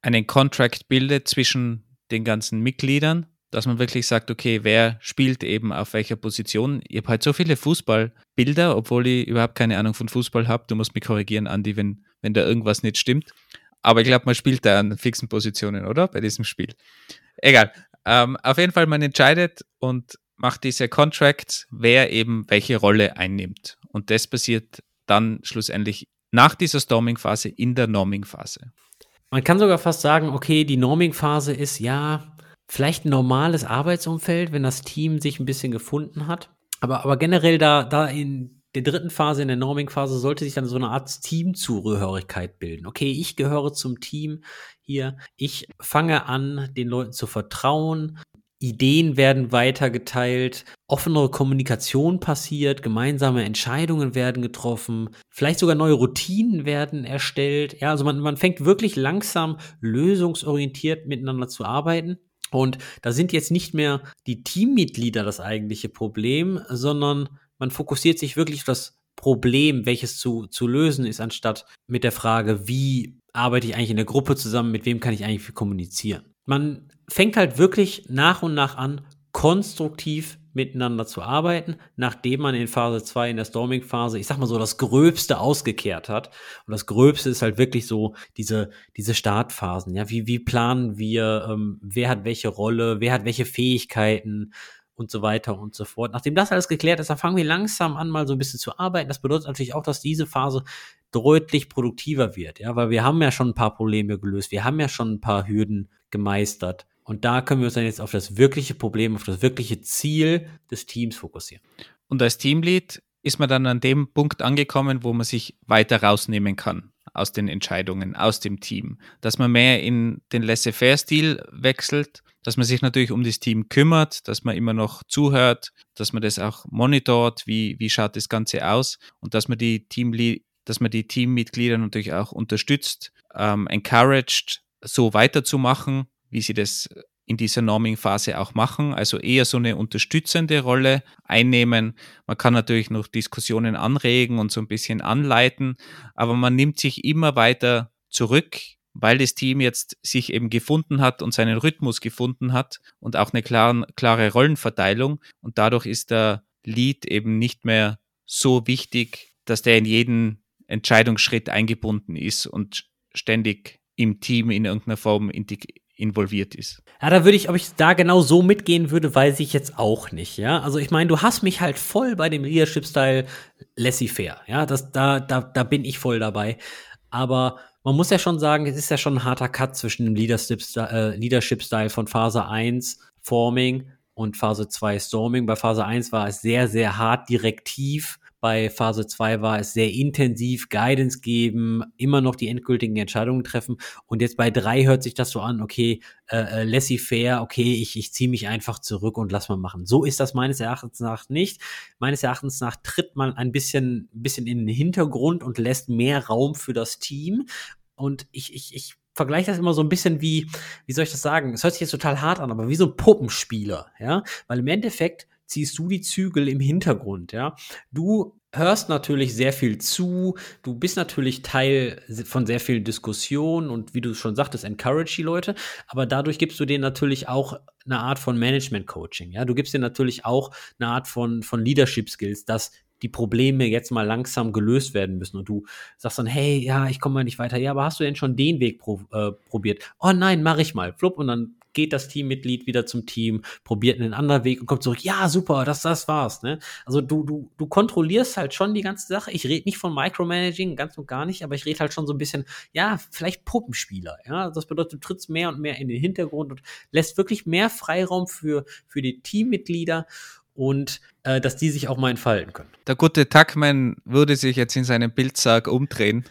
einen Contract bildet zwischen den ganzen Mitgliedern dass man wirklich sagt, okay, wer spielt eben auf welcher Position. Ich habe halt so viele Fußballbilder, obwohl ich überhaupt keine Ahnung von Fußball habe. Du musst mich korrigieren, Andi, wenn, wenn da irgendwas nicht stimmt. Aber ich glaube, man spielt da an fixen Positionen, oder? Bei diesem Spiel. Egal. Ähm, auf jeden Fall, man entscheidet und macht diese Contracts, wer eben welche Rolle einnimmt. Und das passiert dann schlussendlich nach dieser Storming-Phase in der Norming-Phase. Man kann sogar fast sagen, okay, die Norming-Phase ist ja vielleicht ein normales Arbeitsumfeld, wenn das Team sich ein bisschen gefunden hat. Aber, aber generell da, da in der dritten Phase, in der Norming-Phase, sollte sich dann so eine Art Teamzugehörigkeit bilden. Okay, ich gehöre zum Team hier. Ich fange an, den Leuten zu vertrauen. Ideen werden weitergeteilt, offenere Kommunikation passiert, gemeinsame Entscheidungen werden getroffen, vielleicht sogar neue Routinen werden erstellt. Ja, also man, man fängt wirklich langsam lösungsorientiert miteinander zu arbeiten. Und da sind jetzt nicht mehr die Teammitglieder das eigentliche Problem, sondern man fokussiert sich wirklich auf das Problem, welches zu, zu lösen ist, anstatt mit der Frage, wie arbeite ich eigentlich in der Gruppe zusammen, mit wem kann ich eigentlich kommunizieren. Man fängt halt wirklich nach und nach an, konstruktiv miteinander zu arbeiten, nachdem man in Phase 2, in der Storming-Phase, ich sag mal so, das Gröbste ausgekehrt hat. Und das Gröbste ist halt wirklich so diese, diese Startphasen. Ja, wie, wie planen wir, ähm, wer hat welche Rolle, wer hat welche Fähigkeiten und so weiter und so fort. Nachdem das alles geklärt ist, dann fangen wir langsam an, mal so ein bisschen zu arbeiten. Das bedeutet natürlich auch, dass diese Phase deutlich produktiver wird, ja, weil wir haben ja schon ein paar Probleme gelöst, wir haben ja schon ein paar Hürden gemeistert. Und da können wir uns dann jetzt auf das wirkliche Problem, auf das wirkliche Ziel des Teams fokussieren. Und als Teamlead ist man dann an dem Punkt angekommen, wo man sich weiter rausnehmen kann aus den Entscheidungen, aus dem Team. Dass man mehr in den Laissez-faire-Stil wechselt, dass man sich natürlich um das Team kümmert, dass man immer noch zuhört, dass man das auch monitort, wie, wie schaut das Ganze aus und dass man die Teamlead dass man die Teammitglieder natürlich auch unterstützt, ähm, encouraged, so weiterzumachen, wie sie das in dieser Norming-Phase auch machen, also eher so eine unterstützende Rolle einnehmen. Man kann natürlich noch Diskussionen anregen und so ein bisschen anleiten, aber man nimmt sich immer weiter zurück, weil das Team jetzt sich eben gefunden hat und seinen Rhythmus gefunden hat und auch eine klare, klare Rollenverteilung. Und dadurch ist der Lead eben nicht mehr so wichtig, dass der in jeden Entscheidungsschritt eingebunden ist und ständig im Team in irgendeiner Form involviert ist. Ja, da würde ich, ob ich da genau so mitgehen würde, weiß ich jetzt auch nicht, ja. Also ich meine, du hast mich halt voll bei dem Leadership-Style laissez-faire, ja. Das, da, da, da bin ich voll dabei. Aber man muss ja schon sagen, es ist ja schon ein harter Cut zwischen dem äh, Leadership-Style von Phase 1, Forming, und Phase 2 Storming. Bei Phase 1 war es sehr, sehr hart direktiv bei Phase 2 war es sehr intensiv, Guidance geben, immer noch die endgültigen Entscheidungen treffen. Und jetzt bei 3 hört sich das so an, okay, äh, äh laissez-faire, okay, ich, ich ziehe mich einfach zurück und lass mal machen. So ist das meines Erachtens nach nicht. Meines Erachtens nach tritt man ein bisschen, bisschen in den Hintergrund und lässt mehr Raum für das Team. Und ich, ich, ich vergleiche das immer so ein bisschen wie, wie soll ich das sagen? Es hört sich jetzt total hart an, aber wie so ein Puppenspieler, ja? Weil im Endeffekt ziehst du die Zügel im Hintergrund, ja. Du hörst natürlich sehr viel zu, du bist natürlich Teil von sehr vielen Diskussionen und wie du schon sagtest, encourage die Leute, aber dadurch gibst du denen natürlich auch eine Art von Management Coaching, ja. Du gibst denen natürlich auch eine Art von, von Leadership Skills, dass die Probleme jetzt mal langsam gelöst werden müssen und du sagst dann, hey, ja, ich komme mal nicht weiter, ja, aber hast du denn schon den Weg pro, äh, probiert? Oh nein, mache ich mal, flupp und dann geht das Teammitglied wieder zum Team, probiert einen anderen Weg und kommt zurück. Ja, super, das, das war's. Ne? Also du, du, du kontrollierst halt schon die ganze Sache. Ich rede nicht von Micromanaging, ganz und gar nicht, aber ich rede halt schon so ein bisschen, ja, vielleicht Puppenspieler. Ja, das bedeutet, du trittst mehr und mehr in den Hintergrund und lässt wirklich mehr Freiraum für, für die Teammitglieder und äh, dass die sich auch mal entfalten können. Der gute Tuckman würde sich jetzt in seinem Bildsarg umdrehen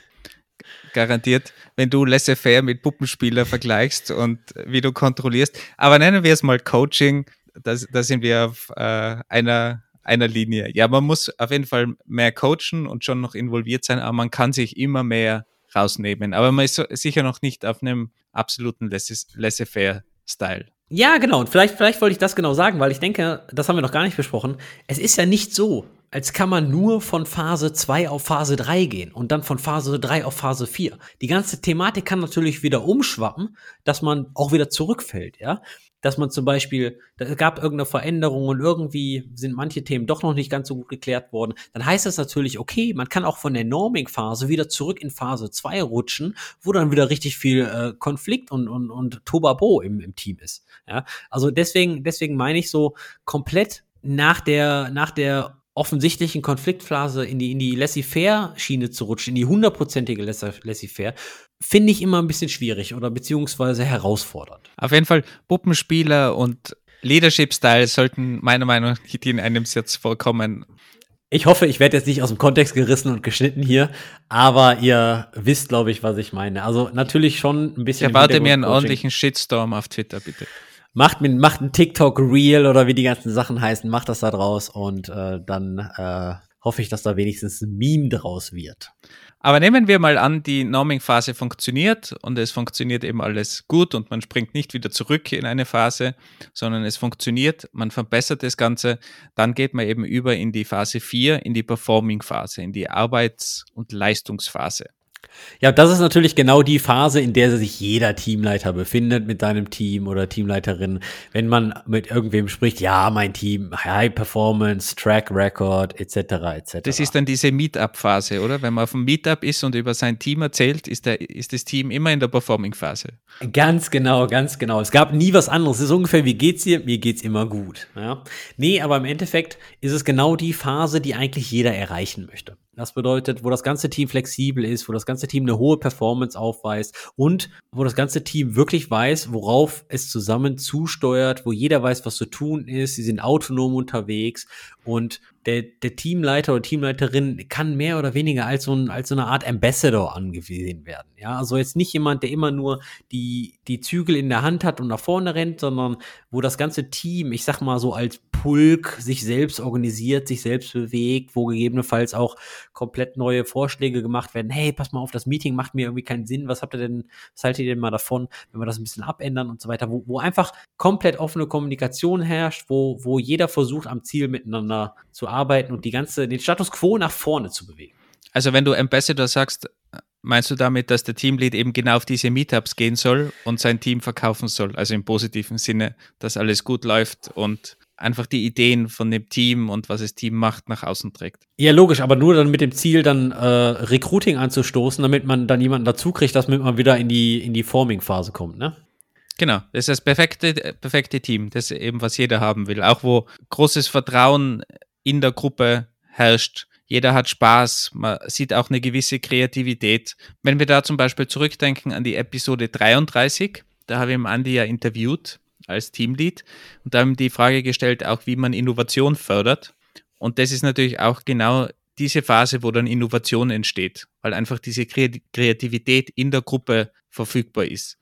garantiert, wenn du laissez-faire mit Puppenspieler vergleichst und wie du kontrollierst. Aber nennen wir es mal Coaching, da, da sind wir auf äh, einer, einer Linie. Ja, man muss auf jeden Fall mehr coachen und schon noch involviert sein, aber man kann sich immer mehr rausnehmen. Aber man ist so, sicher noch nicht auf einem absoluten laissez-faire-Style. Ja, genau. Und vielleicht, vielleicht wollte ich das genau sagen, weil ich denke, das haben wir noch gar nicht besprochen. Es ist ja nicht so, als kann man nur von Phase 2 auf Phase 3 gehen und dann von Phase 3 auf Phase 4. Die ganze Thematik kann natürlich wieder umschwappen, dass man auch wieder zurückfällt, ja. Dass man zum Beispiel, da gab irgendeine Veränderung und irgendwie sind manche Themen doch noch nicht ganz so gut geklärt worden. Dann heißt das natürlich, okay, man kann auch von der Norming-Phase wieder zurück in Phase 2 rutschen, wo dann wieder richtig viel äh, Konflikt und, und, und Tobabo im, im Team ist. Ja, also deswegen, deswegen meine ich so komplett nach der, nach der offensichtlichen Konfliktphase in die, in die Laissez-faire-Schiene zu rutschen, in die hundertprozentige Laissez-faire, finde ich immer ein bisschen schwierig oder beziehungsweise herausfordernd. Auf jeden Fall Puppenspieler und Leadership-Style sollten meiner Meinung nach in einem Satz vorkommen. Ich hoffe, ich werde jetzt nicht aus dem Kontext gerissen und geschnitten hier, aber ihr wisst, glaube ich, was ich meine. Also natürlich schon ein bisschen. Ich erwarte mir einen ordentlichen Shitstorm auf Twitter, bitte macht, mir, macht ein TikTok Real oder wie die ganzen Sachen heißen, macht das da draus und äh, dann äh, hoffe ich, dass da wenigstens ein Meme draus wird. Aber nehmen wir mal an, die Norming-Phase funktioniert und es funktioniert eben alles gut und man springt nicht wieder zurück in eine Phase, sondern es funktioniert, man verbessert das Ganze, dann geht man eben über in die Phase 4, in die Performing-Phase, in die Arbeits- und Leistungsphase. Ja, das ist natürlich genau die Phase, in der sich jeder Teamleiter befindet mit seinem Team oder Teamleiterin. Wenn man mit irgendwem spricht, ja, mein Team, High Performance, Track Record, etc., etc. Das ist dann diese Meetup-Phase, oder? Wenn man auf einem Meetup ist und über sein Team erzählt, ist, der, ist das Team immer in der Performing-Phase. Ganz genau, ganz genau. Es gab nie was anderes. Es ist ungefähr, wie geht's dir? Mir geht's immer gut. Ja? Nee, aber im Endeffekt ist es genau die Phase, die eigentlich jeder erreichen möchte. Das bedeutet, wo das ganze Team flexibel ist, wo das ganze Team eine hohe Performance aufweist und wo das ganze Team wirklich weiß, worauf es zusammen zusteuert, wo jeder weiß, was zu tun ist. Sie sind autonom unterwegs und der, der Teamleiter oder Teamleiterin kann mehr oder weniger als so, ein, als so eine Art Ambassador angesehen werden. Ja, also jetzt nicht jemand, der immer nur die, die Zügel in der Hand hat und nach vorne rennt, sondern wo das ganze Team, ich sag mal so als Pulk sich selbst organisiert, sich selbst bewegt, wo gegebenenfalls auch komplett neue Vorschläge gemacht werden. Hey, pass mal auf, das Meeting macht mir irgendwie keinen Sinn. Was habt ihr denn, was haltet ihr denn mal davon, wenn wir das ein bisschen abändern und so weiter, wo, wo einfach komplett offene Kommunikation herrscht, wo, wo jeder versucht, am Ziel miteinander zu arbeiten und die ganze, den Status quo nach vorne zu bewegen. Also wenn du Ambassador sagst, meinst du damit, dass der Teamlead eben genau auf diese Meetups gehen soll und sein Team verkaufen soll? Also im positiven Sinne, dass alles gut läuft und einfach die Ideen von dem Team und was das Team macht nach außen trägt. Ja, logisch, aber nur dann mit dem Ziel, dann äh, Recruiting anzustoßen, damit man dann jemanden dazu kriegt, damit man wieder in die, in die Forming-Phase kommt, ne? Genau, das ist das perfekte, perfekte Team, das eben, was jeder haben will. Auch wo großes Vertrauen in der Gruppe herrscht. Jeder hat Spaß, man sieht auch eine gewisse Kreativität. Wenn wir da zum Beispiel zurückdenken an die Episode 33, da habe ich Andi ja interviewt als Teamlead und da haben die Frage gestellt, auch wie man Innovation fördert. Und das ist natürlich auch genau diese Phase, wo dann Innovation entsteht, weil einfach diese Kreativität in der Gruppe verfügbar ist.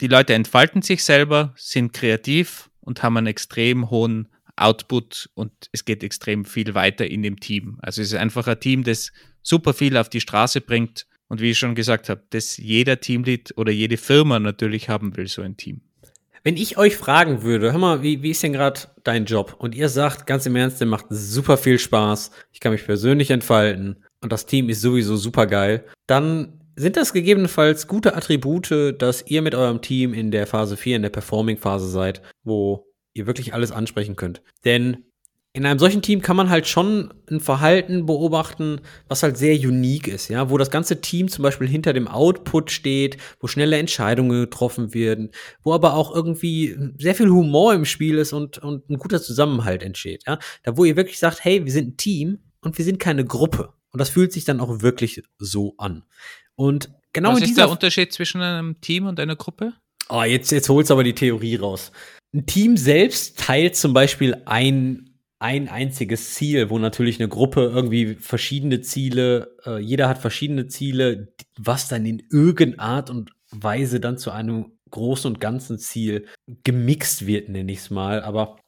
Die Leute entfalten sich selber, sind kreativ und haben einen extrem hohen Output und es geht extrem viel weiter in dem Team. Also es ist einfach ein Team, das super viel auf die Straße bringt und wie ich schon gesagt habe, dass jeder Teamlead oder jede Firma natürlich haben will, so ein Team. Wenn ich euch fragen würde, hör mal, wie, wie ist denn gerade dein Job? Und ihr sagt ganz im Ernst, der macht super viel Spaß, ich kann mich persönlich entfalten und das Team ist sowieso super geil, dann sind das gegebenenfalls gute Attribute, dass ihr mit eurem Team in der Phase 4, in der Performing-Phase seid, wo ihr wirklich alles ansprechen könnt. Denn in einem solchen Team kann man halt schon ein Verhalten beobachten, was halt sehr unique ist, ja, wo das ganze Team zum Beispiel hinter dem Output steht, wo schnelle Entscheidungen getroffen werden, wo aber auch irgendwie sehr viel Humor im Spiel ist und, und ein guter Zusammenhalt entsteht, ja. Da wo ihr wirklich sagt, hey, wir sind ein Team und wir sind keine Gruppe. Und das fühlt sich dann auch wirklich so an. Und genau Was ist der Unterschied zwischen einem Team und einer Gruppe? Oh, jetzt, jetzt holst du aber die Theorie raus. Ein Team selbst teilt zum Beispiel ein ein einziges Ziel, wo natürlich eine Gruppe irgendwie verschiedene Ziele, äh, jeder hat verschiedene Ziele, was dann in irgendeiner Art und Weise dann zu einem großen und ganzen Ziel gemixt wird, nenne ich es mal. Aber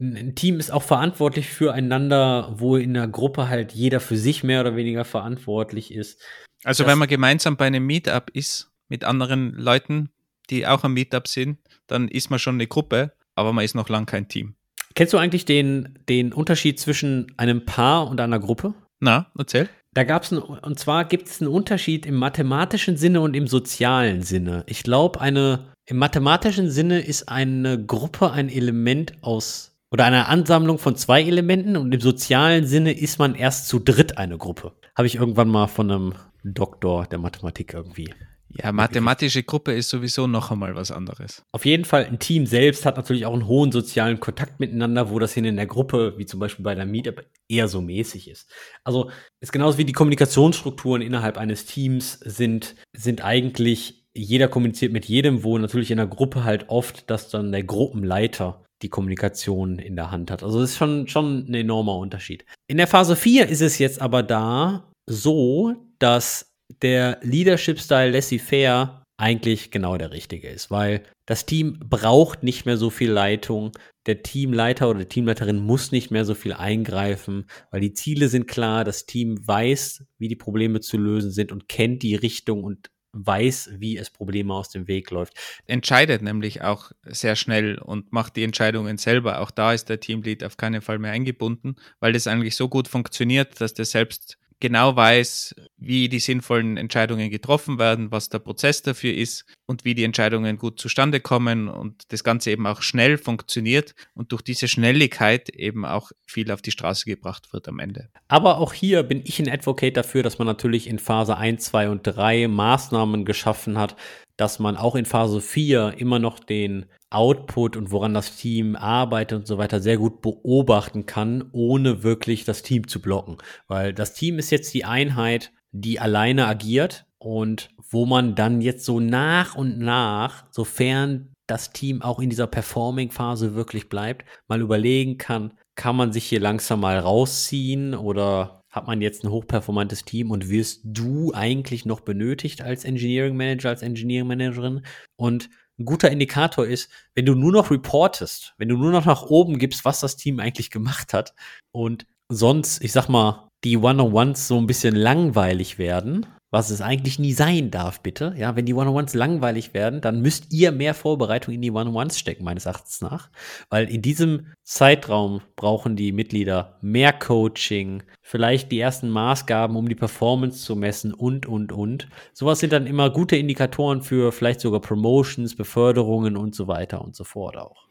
ein Team ist auch verantwortlich füreinander, wo in der Gruppe halt jeder für sich mehr oder weniger verantwortlich ist. Also wenn man gemeinsam bei einem Meetup ist mit anderen Leuten, die auch am Meetup sind, dann ist man schon eine Gruppe, aber man ist noch lang kein Team. Kennst du eigentlich den, den Unterschied zwischen einem Paar und einer Gruppe? Na, erzähl. Da gab es und zwar gibt es einen Unterschied im mathematischen Sinne und im sozialen Sinne. Ich glaube, eine im mathematischen Sinne ist eine Gruppe ein Element aus oder eine Ansammlung von zwei Elementen und im sozialen Sinne ist man erst zu dritt eine Gruppe. Habe ich irgendwann mal von einem Doktor der Mathematik irgendwie ja, mathematische Gruppe ist sowieso noch einmal was anderes. Auf jeden Fall, ein Team selbst hat natürlich auch einen hohen sozialen Kontakt miteinander, wo das hin in der Gruppe, wie zum Beispiel bei der Meetup, eher so mäßig ist. Also ist genauso wie die Kommunikationsstrukturen innerhalb eines Teams sind, sind eigentlich, jeder kommuniziert mit jedem, wo natürlich in der Gruppe halt oft, dass dann der Gruppenleiter die Kommunikation in der Hand hat. Also das ist schon, schon ein enormer Unterschied. In der Phase 4 ist es jetzt aber da so, dass der Leadership-Style laissez-faire eigentlich genau der richtige ist, weil das Team braucht nicht mehr so viel Leitung. Der Teamleiter oder die Teamleiterin muss nicht mehr so viel eingreifen, weil die Ziele sind klar. Das Team weiß, wie die Probleme zu lösen sind und kennt die Richtung und weiß, wie es Probleme aus dem Weg läuft. Entscheidet nämlich auch sehr schnell und macht die Entscheidungen selber. Auch da ist der Teamlead auf keinen Fall mehr eingebunden, weil das eigentlich so gut funktioniert, dass der selbst genau weiß, wie die sinnvollen Entscheidungen getroffen werden, was der Prozess dafür ist und wie die Entscheidungen gut zustande kommen und das Ganze eben auch schnell funktioniert und durch diese Schnelligkeit eben auch viel auf die Straße gebracht wird am Ende. Aber auch hier bin ich ein Advocate dafür, dass man natürlich in Phase 1, 2 und 3 Maßnahmen geschaffen hat, dass man auch in Phase 4 immer noch den Output und woran das Team arbeitet und so weiter sehr gut beobachten kann, ohne wirklich das Team zu blocken. Weil das Team ist jetzt die Einheit, die alleine agiert und wo man dann jetzt so nach und nach, sofern das Team auch in dieser Performing-Phase wirklich bleibt, mal überlegen kann, kann man sich hier langsam mal rausziehen oder hat man jetzt ein hochperformantes Team und wirst du eigentlich noch benötigt als Engineering Manager, als Engineering Managerin? Und ein guter Indikator ist, wenn du nur noch reportest, wenn du nur noch nach oben gibst, was das Team eigentlich gemacht hat und sonst, ich sag mal, die One-on-Ones so ein bisschen langweilig werden, was es eigentlich nie sein darf, bitte. Ja, wenn die One-on-Ones langweilig werden, dann müsst ihr mehr Vorbereitung in die One-on-Ones stecken, meines Erachtens nach. Weil in diesem Zeitraum brauchen die Mitglieder mehr Coaching, vielleicht die ersten Maßgaben, um die Performance zu messen und, und, und. Sowas sind dann immer gute Indikatoren für vielleicht sogar Promotions, Beförderungen und so weiter und so fort auch.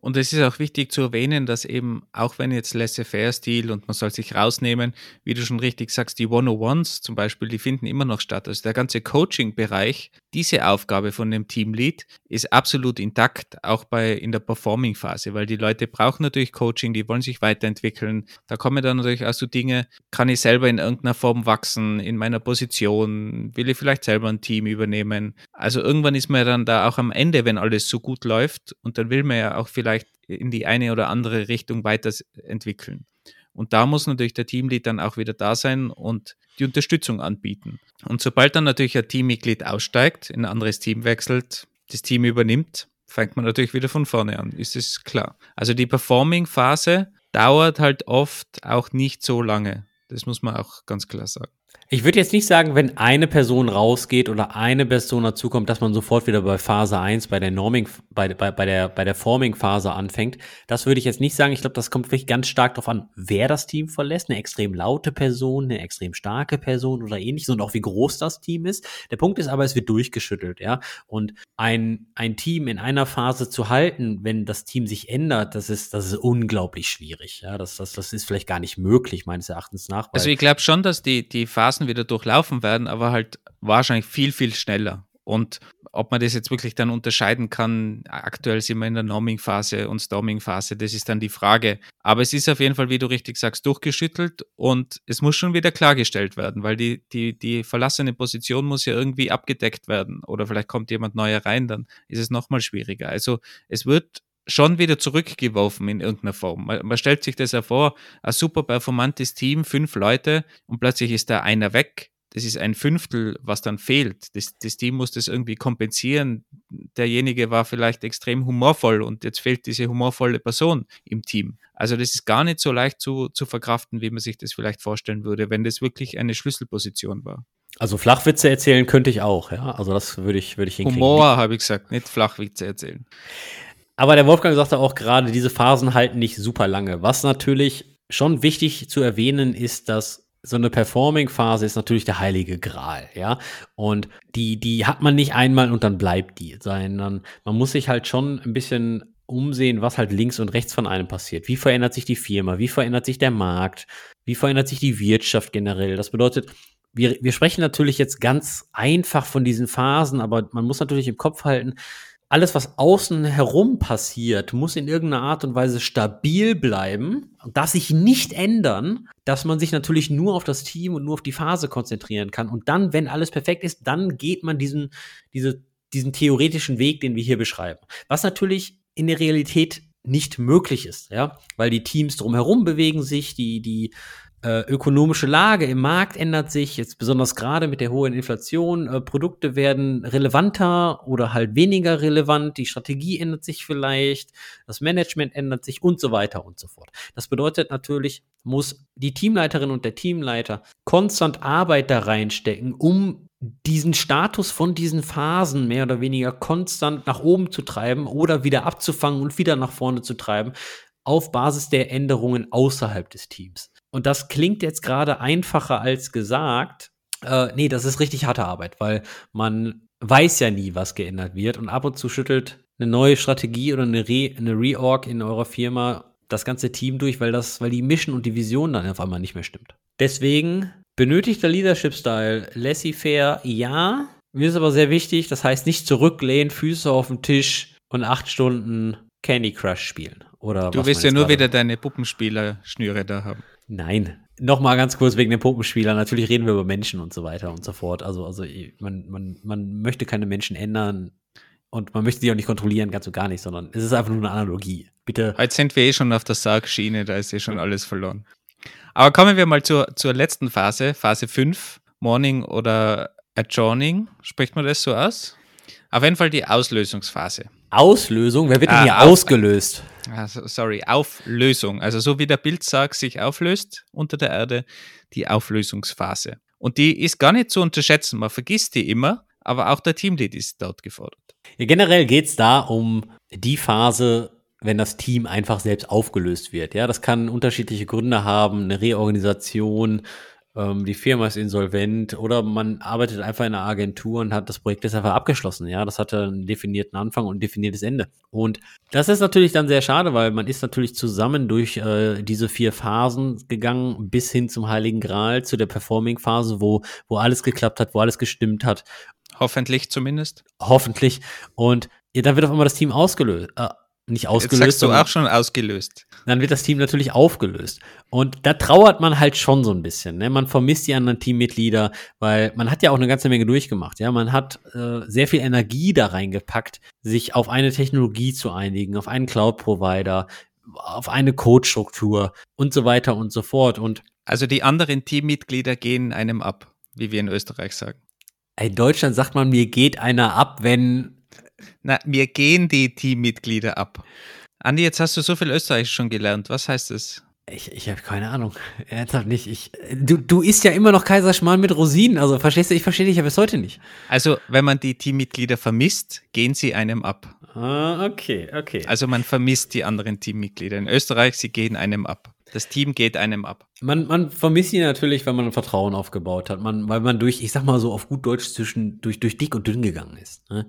Und es ist auch wichtig zu erwähnen, dass eben, auch wenn jetzt Laissez-faire-Stil und man soll sich rausnehmen, wie du schon richtig sagst, die 101s zum Beispiel, die finden immer noch statt. Also der ganze Coaching-Bereich, diese Aufgabe von dem Teamlead ist absolut intakt, auch bei in der Performing-Phase, weil die Leute brauchen natürlich Coaching, die wollen sich weiterentwickeln. Da kommen dann natürlich auch so Dinge, kann ich selber in irgendeiner Form wachsen, in meiner Position, will ich vielleicht selber ein Team übernehmen. Also irgendwann ist man ja dann da auch am Ende, wenn alles so gut läuft und dann will man ja auch vielleicht vielleicht in die eine oder andere Richtung weiterentwickeln. Und da muss natürlich der Teamlead dann auch wieder da sein und die Unterstützung anbieten. Und sobald dann natürlich ein Teammitglied aussteigt, in ein anderes Team wechselt, das Team übernimmt, fängt man natürlich wieder von vorne an, ist es klar. Also die Performing-Phase dauert halt oft auch nicht so lange. Das muss man auch ganz klar sagen. Ich würde jetzt nicht sagen, wenn eine Person rausgeht oder eine Person dazukommt, dass man sofort wieder bei Phase 1, bei der Norming, bei, bei, bei der, bei der Forming-Phase anfängt. Das würde ich jetzt nicht sagen. Ich glaube, das kommt wirklich ganz stark darauf an, wer das Team verlässt. Eine extrem laute Person, eine extrem starke Person oder ähnliches und auch wie groß das Team ist. Der Punkt ist aber, es wird durchgeschüttelt, ja. Und ein, ein Team in einer Phase zu halten, wenn das Team sich ändert, das ist, das ist unglaublich schwierig. Ja, das, das, das ist vielleicht gar nicht möglich, meines Erachtens nach. Also ich glaube schon, dass die, die Phasen Phasen wieder durchlaufen werden, aber halt wahrscheinlich viel, viel schneller. Und ob man das jetzt wirklich dann unterscheiden kann, aktuell sind wir in der Norming-Phase und Storming-Phase, das ist dann die Frage. Aber es ist auf jeden Fall, wie du richtig sagst, durchgeschüttelt und es muss schon wieder klargestellt werden, weil die, die, die verlassene Position muss ja irgendwie abgedeckt werden. Oder vielleicht kommt jemand neuer rein, dann ist es nochmal schwieriger. Also es wird schon wieder zurückgeworfen in irgendeiner Form. Man, man, stellt sich das ja vor, ein super performantes Team, fünf Leute und plötzlich ist da einer weg. Das ist ein Fünftel, was dann fehlt. Das, das Team muss das irgendwie kompensieren. Derjenige war vielleicht extrem humorvoll und jetzt fehlt diese humorvolle Person im Team. Also das ist gar nicht so leicht zu, zu verkraften, wie man sich das vielleicht vorstellen würde, wenn das wirklich eine Schlüsselposition war. Also Flachwitze erzählen könnte ich auch, ja. Also das würde ich, würde ich hinkriegen. Humor habe ich gesagt, nicht Flachwitze erzählen. Aber der Wolfgang sagte auch gerade, diese Phasen halten nicht super lange. Was natürlich schon wichtig zu erwähnen ist, dass so eine Performing-Phase ist natürlich der heilige Gral, ja. Und die, die hat man nicht einmal und dann bleibt die, sondern man muss sich halt schon ein bisschen umsehen, was halt links und rechts von einem passiert. Wie verändert sich die Firma? Wie verändert sich der Markt? Wie verändert sich die Wirtschaft generell? Das bedeutet, wir, wir sprechen natürlich jetzt ganz einfach von diesen Phasen, aber man muss natürlich im Kopf halten, alles, was außen herum passiert, muss in irgendeiner Art und Weise stabil bleiben, darf sich nicht ändern, dass man sich natürlich nur auf das Team und nur auf die Phase konzentrieren kann. Und dann, wenn alles perfekt ist, dann geht man diesen, diese, diesen theoretischen Weg, den wir hier beschreiben. Was natürlich in der Realität nicht möglich ist, ja, weil die Teams drumherum bewegen sich, die, die äh, ökonomische Lage im Markt ändert sich, jetzt besonders gerade mit der hohen Inflation. Äh, Produkte werden relevanter oder halt weniger relevant. Die Strategie ändert sich vielleicht, das Management ändert sich und so weiter und so fort. Das bedeutet natürlich, muss die Teamleiterin und der Teamleiter konstant Arbeit da reinstecken, um diesen Status von diesen Phasen mehr oder weniger konstant nach oben zu treiben oder wieder abzufangen und wieder nach vorne zu treiben auf Basis der Änderungen außerhalb des Teams. Und das klingt jetzt gerade einfacher als gesagt. Äh, nee, das ist richtig harte Arbeit, weil man weiß ja nie, was geändert wird. Und ab und zu schüttelt eine neue Strategie oder eine, Re eine Reorg in eurer Firma das ganze Team durch, weil das, weil die Mission und die Vision dann auf einmal nicht mehr stimmt. Deswegen benötigt der Leadership-Style laissez-faire, ja. Mir ist aber sehr wichtig, das heißt nicht zurücklehnen, Füße auf den Tisch und acht Stunden Candy Crush spielen. Oder du willst ja nur wieder deine Puppenspieler-Schnüre da haben. Nein. Nochmal ganz kurz wegen den Puppenspielern. Natürlich reden wir über Menschen und so weiter und so fort. Also, also man, man, man möchte keine Menschen ändern und man möchte sie auch nicht kontrollieren, ganz und gar nicht, sondern es ist einfach nur eine Analogie. Bitte. Heute sind wir eh schon auf der Sargschiene, da ist eh schon alles verloren. Aber kommen wir mal zur, zur letzten Phase, Phase 5, Morning oder Adjourning. Spricht man das so aus? Auf jeden Fall die Auslösungsphase. Auslösung? Wer wird denn ah, hier ausgelöst? Also, sorry, Auflösung. Also so wie der Bildsarg sich auflöst unter der Erde, die Auflösungsphase. Und die ist gar nicht zu unterschätzen. Man vergisst die immer, aber auch der Teamlead ist dort gefordert. Ja, generell geht es da um die Phase, wenn das Team einfach selbst aufgelöst wird. Ja, das kann unterschiedliche Gründe haben, eine Reorganisation, ähm, die Firma ist insolvent oder man arbeitet einfach in einer Agentur und hat das Projekt jetzt einfach abgeschlossen. Ja, das hatte einen definierten Anfang und ein definiertes Ende. Und das ist natürlich dann sehr schade, weil man ist natürlich zusammen durch äh, diese vier Phasen gegangen bis hin zum Heiligen Gral, zu der Performing-Phase, wo, wo alles geklappt hat, wo alles gestimmt hat. Hoffentlich zumindest. Hoffentlich. Und ja, dann wird auf einmal das Team ausgelöst, äh, nicht ausgelöst. Jetzt sagst du auch schon ausgelöst. Dann wird das Team natürlich aufgelöst. Und da trauert man halt schon so ein bisschen. Ne? Man vermisst die anderen Teammitglieder, weil man hat ja auch eine ganze Menge durchgemacht. Ja, man hat äh, sehr viel Energie da reingepackt, sich auf eine Technologie zu einigen, auf einen Cloud-Provider, auf eine Codestruktur und so weiter und so fort. Und also die anderen Teammitglieder gehen einem ab, wie wir in Österreich sagen. In Deutschland sagt man, mir geht einer ab, wenn na, mir gehen die Teammitglieder ab. Andi, jetzt hast du so viel Österreich schon gelernt. Was heißt das? Ich, ich habe keine Ahnung. Ernsthaft nicht. Ich, du, du isst ja immer noch Kaiserschmarrn mit Rosinen. Also verstehst du, ich verstehe dich ja bis heute nicht. Also, wenn man die Teammitglieder vermisst, gehen sie einem ab. Ah, okay, okay. Also man vermisst die anderen Teammitglieder. In Österreich, sie gehen einem ab. Das Team geht einem ab. Man, man vermisst ihn natürlich, wenn man ein Vertrauen aufgebaut hat. Man, weil man durch, ich sag mal so auf gut Deutsch, zwischen, durch, durch dick und dünn gegangen ist. Ne?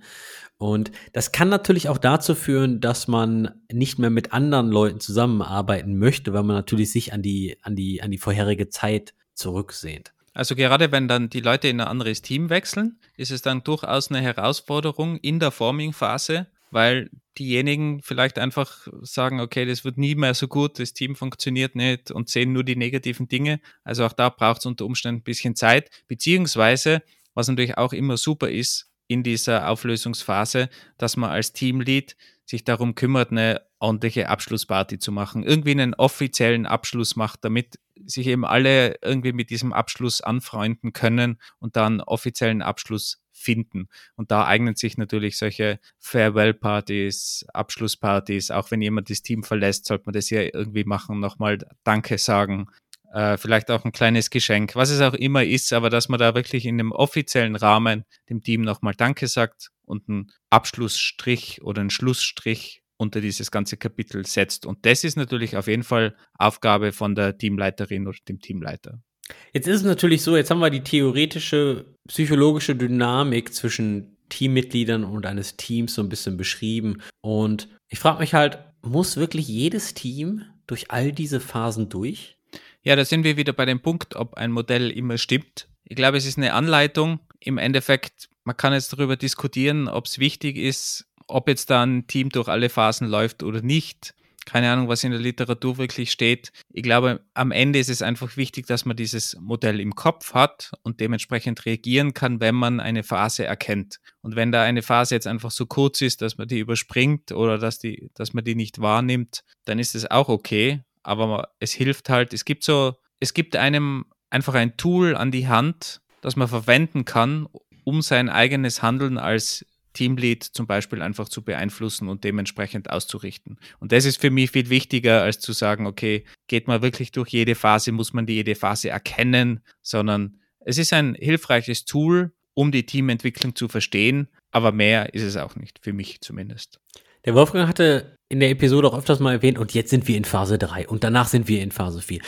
Und das kann natürlich auch dazu führen, dass man nicht mehr mit anderen Leuten zusammenarbeiten möchte, weil man natürlich sich an die, an die, an die vorherige Zeit zurücksehnt. Also gerade wenn dann die Leute in ein anderes Team wechseln, ist es dann durchaus eine Herausforderung in der Forming-Phase, weil diejenigen vielleicht einfach sagen, okay, das wird nie mehr so gut, das Team funktioniert nicht und sehen nur die negativen Dinge. Also auch da braucht es unter Umständen ein bisschen Zeit, beziehungsweise, was natürlich auch immer super ist in dieser Auflösungsphase, dass man als Teamlead sich darum kümmert, eine ordentliche Abschlussparty zu machen, irgendwie einen offiziellen Abschluss macht, damit sich eben alle irgendwie mit diesem Abschluss anfreunden können und dann offiziellen Abschluss finden. Und da eignen sich natürlich solche Farewell-Partys, Abschlusspartys. Auch wenn jemand das Team verlässt, sollte man das ja irgendwie machen, nochmal Danke sagen. Äh, vielleicht auch ein kleines Geschenk, was es auch immer ist, aber dass man da wirklich in einem offiziellen Rahmen dem Team nochmal Danke sagt und einen Abschlussstrich oder einen Schlussstrich unter dieses ganze Kapitel setzt. Und das ist natürlich auf jeden Fall Aufgabe von der Teamleiterin oder dem Teamleiter. Jetzt ist es natürlich so, jetzt haben wir die theoretische psychologische Dynamik zwischen Teammitgliedern und eines Teams so ein bisschen beschrieben. Und ich frage mich halt, muss wirklich jedes Team durch all diese Phasen durch? Ja, da sind wir wieder bei dem Punkt, ob ein Modell immer stimmt. Ich glaube, es ist eine Anleitung. Im Endeffekt, man kann jetzt darüber diskutieren, ob es wichtig ist, ob jetzt da ein Team durch alle Phasen läuft oder nicht keine Ahnung, was in der Literatur wirklich steht. Ich glaube, am Ende ist es einfach wichtig, dass man dieses Modell im Kopf hat und dementsprechend reagieren kann, wenn man eine Phase erkennt. Und wenn da eine Phase jetzt einfach so kurz ist, dass man die überspringt oder dass, die, dass man die nicht wahrnimmt, dann ist es auch okay. Aber es hilft halt, es gibt so, es gibt einem einfach ein Tool an die Hand, das man verwenden kann, um sein eigenes Handeln als Teamlead zum Beispiel einfach zu beeinflussen und dementsprechend auszurichten. Und das ist für mich viel wichtiger, als zu sagen, okay, geht man wirklich durch jede Phase, muss man die jede Phase erkennen, sondern es ist ein hilfreiches Tool, um die Teamentwicklung zu verstehen, aber mehr ist es auch nicht, für mich zumindest. Der Wolfgang hatte in der Episode auch öfters mal erwähnt, und jetzt sind wir in Phase 3 und danach sind wir in Phase 4.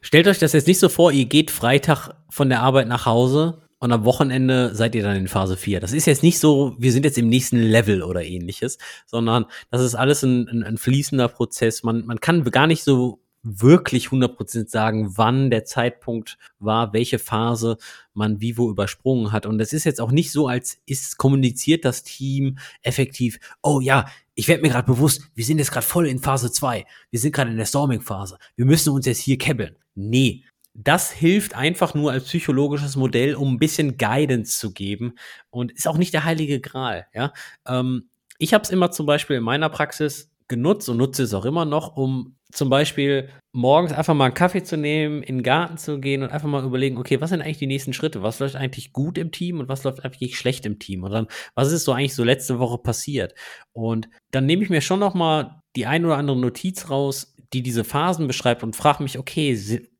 Stellt euch das jetzt nicht so vor, ihr geht Freitag von der Arbeit nach Hause und am Wochenende seid ihr dann in Phase 4. Das ist jetzt nicht so, wir sind jetzt im nächsten Level oder ähnliches, sondern das ist alles ein, ein, ein fließender Prozess. Man, man kann gar nicht so wirklich 100% sagen, wann der Zeitpunkt war, welche Phase man wie wo übersprungen hat. Und es ist jetzt auch nicht so, als ist kommuniziert das Team effektiv, oh ja, ich werde mir gerade bewusst, wir sind jetzt gerade voll in Phase 2. Wir sind gerade in der Storming-Phase. Wir müssen uns jetzt hier kebbeln. Nee, das hilft einfach nur als psychologisches Modell, um ein bisschen Guidance zu geben und ist auch nicht der heilige Gral. Ja? Ähm, ich habe es immer zum Beispiel in meiner Praxis genutzt und nutze es auch immer noch, um zum Beispiel morgens einfach mal einen Kaffee zu nehmen, in den Garten zu gehen und einfach mal überlegen, okay, was sind eigentlich die nächsten Schritte? Was läuft eigentlich gut im Team und was läuft eigentlich schlecht im Team? Und dann, was ist so eigentlich so letzte Woche passiert? Und dann nehme ich mir schon noch mal die ein oder andere Notiz raus, die diese Phasen beschreibt und frage mich, okay,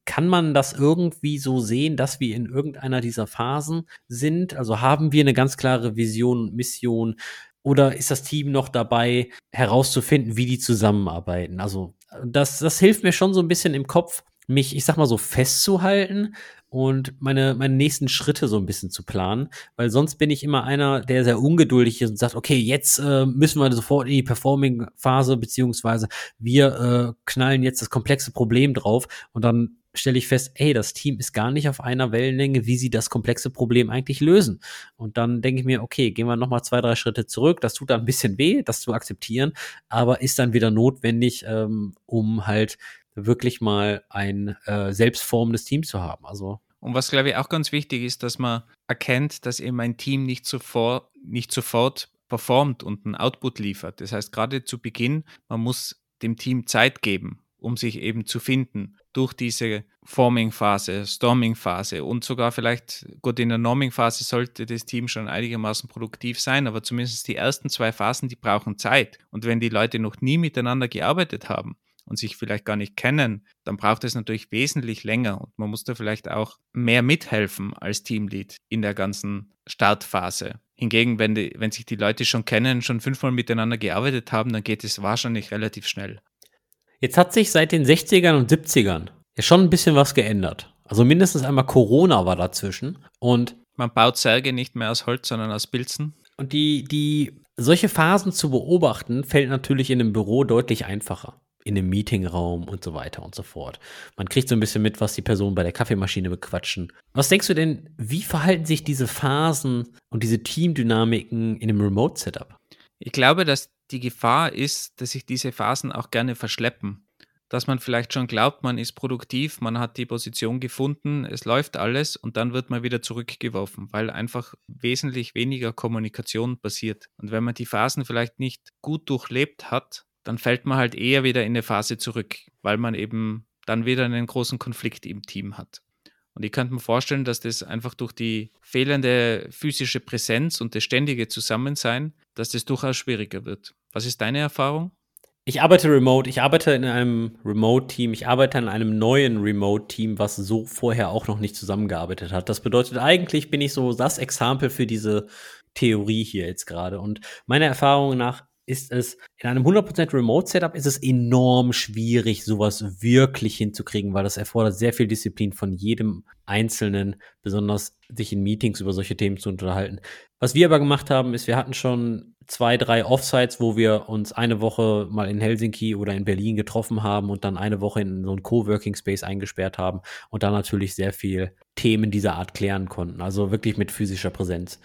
kann man das irgendwie so sehen, dass wir in irgendeiner dieser Phasen sind? Also haben wir eine ganz klare Vision und Mission? Oder ist das Team noch dabei, herauszufinden, wie die zusammenarbeiten? Also das, das hilft mir schon so ein bisschen im Kopf, mich, ich sag mal so, festzuhalten und meine, meine nächsten Schritte so ein bisschen zu planen, weil sonst bin ich immer einer, der sehr ungeduldig ist und sagt, okay, jetzt äh, müssen wir sofort in die Performing-Phase, beziehungsweise wir äh, knallen jetzt das komplexe Problem drauf und dann stelle ich fest, ey, das Team ist gar nicht auf einer Wellenlänge, wie sie das komplexe Problem eigentlich lösen. Und dann denke ich mir, okay, gehen wir nochmal zwei, drei Schritte zurück. Das tut dann ein bisschen weh, das zu akzeptieren, aber ist dann wieder notwendig, ähm, um halt wirklich mal ein äh, selbstformendes Team zu haben. Also und was, glaube ich, auch ganz wichtig ist, dass man erkennt, dass eben ein Team nicht sofort, nicht sofort performt und einen Output liefert. Das heißt, gerade zu Beginn, man muss dem Team Zeit geben, um sich eben zu finden durch diese Forming-Phase, Storming-Phase und sogar vielleicht, gut, in der Norming-Phase sollte das Team schon einigermaßen produktiv sein, aber zumindest die ersten zwei Phasen, die brauchen Zeit. Und wenn die Leute noch nie miteinander gearbeitet haben, und sich vielleicht gar nicht kennen, dann braucht es natürlich wesentlich länger und man muss da vielleicht auch mehr mithelfen als Teamlead in der ganzen Startphase. Hingegen, wenn, die, wenn sich die Leute schon kennen, schon fünfmal miteinander gearbeitet haben, dann geht es wahrscheinlich relativ schnell. Jetzt hat sich seit den 60ern und 70ern ja schon ein bisschen was geändert. Also mindestens einmal Corona war dazwischen und man baut Särge nicht mehr aus Holz, sondern aus Pilzen. Und die, die, solche Phasen zu beobachten, fällt natürlich in einem Büro deutlich einfacher. In einem Meetingraum und so weiter und so fort. Man kriegt so ein bisschen mit, was die Personen bei der Kaffeemaschine bequatschen. Was denkst du denn, wie verhalten sich diese Phasen und diese Teamdynamiken in einem Remote-Setup? Ich glaube, dass die Gefahr ist, dass sich diese Phasen auch gerne verschleppen. Dass man vielleicht schon glaubt, man ist produktiv, man hat die Position gefunden, es läuft alles und dann wird man wieder zurückgeworfen, weil einfach wesentlich weniger Kommunikation passiert. Und wenn man die Phasen vielleicht nicht gut durchlebt hat, dann fällt man halt eher wieder in eine Phase zurück, weil man eben dann wieder einen großen Konflikt im Team hat. Und ich könnte mir vorstellen, dass das einfach durch die fehlende physische Präsenz und das ständige Zusammensein, dass das durchaus schwieriger wird. Was ist deine Erfahrung? Ich arbeite remote, ich arbeite in einem Remote-Team, ich arbeite an einem neuen Remote-Team, was so vorher auch noch nicht zusammengearbeitet hat. Das bedeutet, eigentlich bin ich so das Exempel für diese Theorie hier jetzt gerade. Und meiner Erfahrung nach ist es in einem 100% Remote-Setup ist es enorm schwierig, sowas wirklich hinzukriegen, weil das erfordert sehr viel Disziplin von jedem Einzelnen, besonders sich in Meetings über solche Themen zu unterhalten. Was wir aber gemacht haben, ist, wir hatten schon zwei, drei Offsites, wo wir uns eine Woche mal in Helsinki oder in Berlin getroffen haben und dann eine Woche in so einen Coworking Space eingesperrt haben und dann natürlich sehr viel Themen dieser Art klären konnten. Also wirklich mit physischer Präsenz.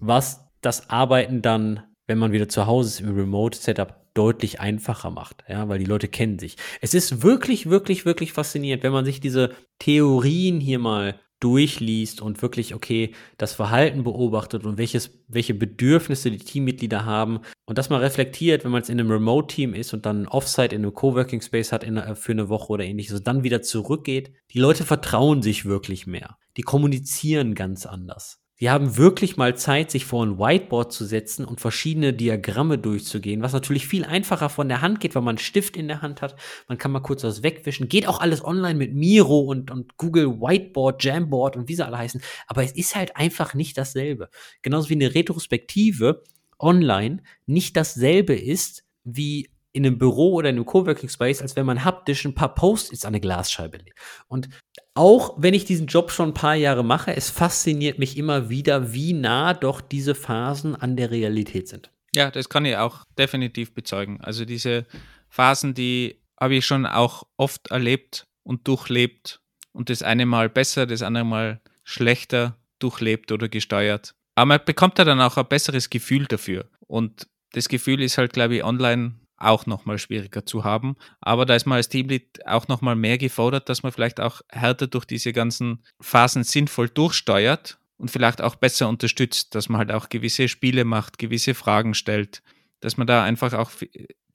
Was das Arbeiten dann wenn man wieder zu Hause ist im Remote-Setup, deutlich einfacher macht, ja, weil die Leute kennen sich. Es ist wirklich, wirklich, wirklich faszinierend, wenn man sich diese Theorien hier mal durchliest und wirklich, okay, das Verhalten beobachtet und welches, welche Bedürfnisse die Teammitglieder haben und das mal reflektiert, wenn man jetzt in einem Remote-Team ist und dann Offsite in einem Coworking Space hat in, für eine Woche oder ähnliches dann wieder zurückgeht. Die Leute vertrauen sich wirklich mehr. Die kommunizieren ganz anders. Sie haben wirklich mal Zeit, sich vor ein Whiteboard zu setzen und verschiedene Diagramme durchzugehen, was natürlich viel einfacher von der Hand geht, weil man einen Stift in der Hand hat. Man kann mal kurz was wegwischen. Geht auch alles online mit Miro und, und Google Whiteboard, Jamboard und wie sie alle heißen. Aber es ist halt einfach nicht dasselbe. Genauso wie eine Retrospektive online nicht dasselbe ist wie in einem Büro oder in einem Coworking Space, als wenn man haptisch ein paar Post-its an eine Glasscheibe legt. Und auch wenn ich diesen Job schon ein paar Jahre mache, es fasziniert mich immer wieder, wie nah doch diese Phasen an der Realität sind. Ja, das kann ich auch definitiv bezeugen. Also diese Phasen, die habe ich schon auch oft erlebt und durchlebt und das eine Mal besser, das andere Mal schlechter durchlebt oder gesteuert. Aber man bekommt ja dann auch ein besseres Gefühl dafür. Und das Gefühl ist halt, glaube ich, online auch nochmal schwieriger zu haben. Aber da ist man als Teamlead auch nochmal mehr gefordert, dass man vielleicht auch härter durch diese ganzen Phasen sinnvoll durchsteuert und vielleicht auch besser unterstützt, dass man halt auch gewisse Spiele macht, gewisse Fragen stellt, dass man da einfach auch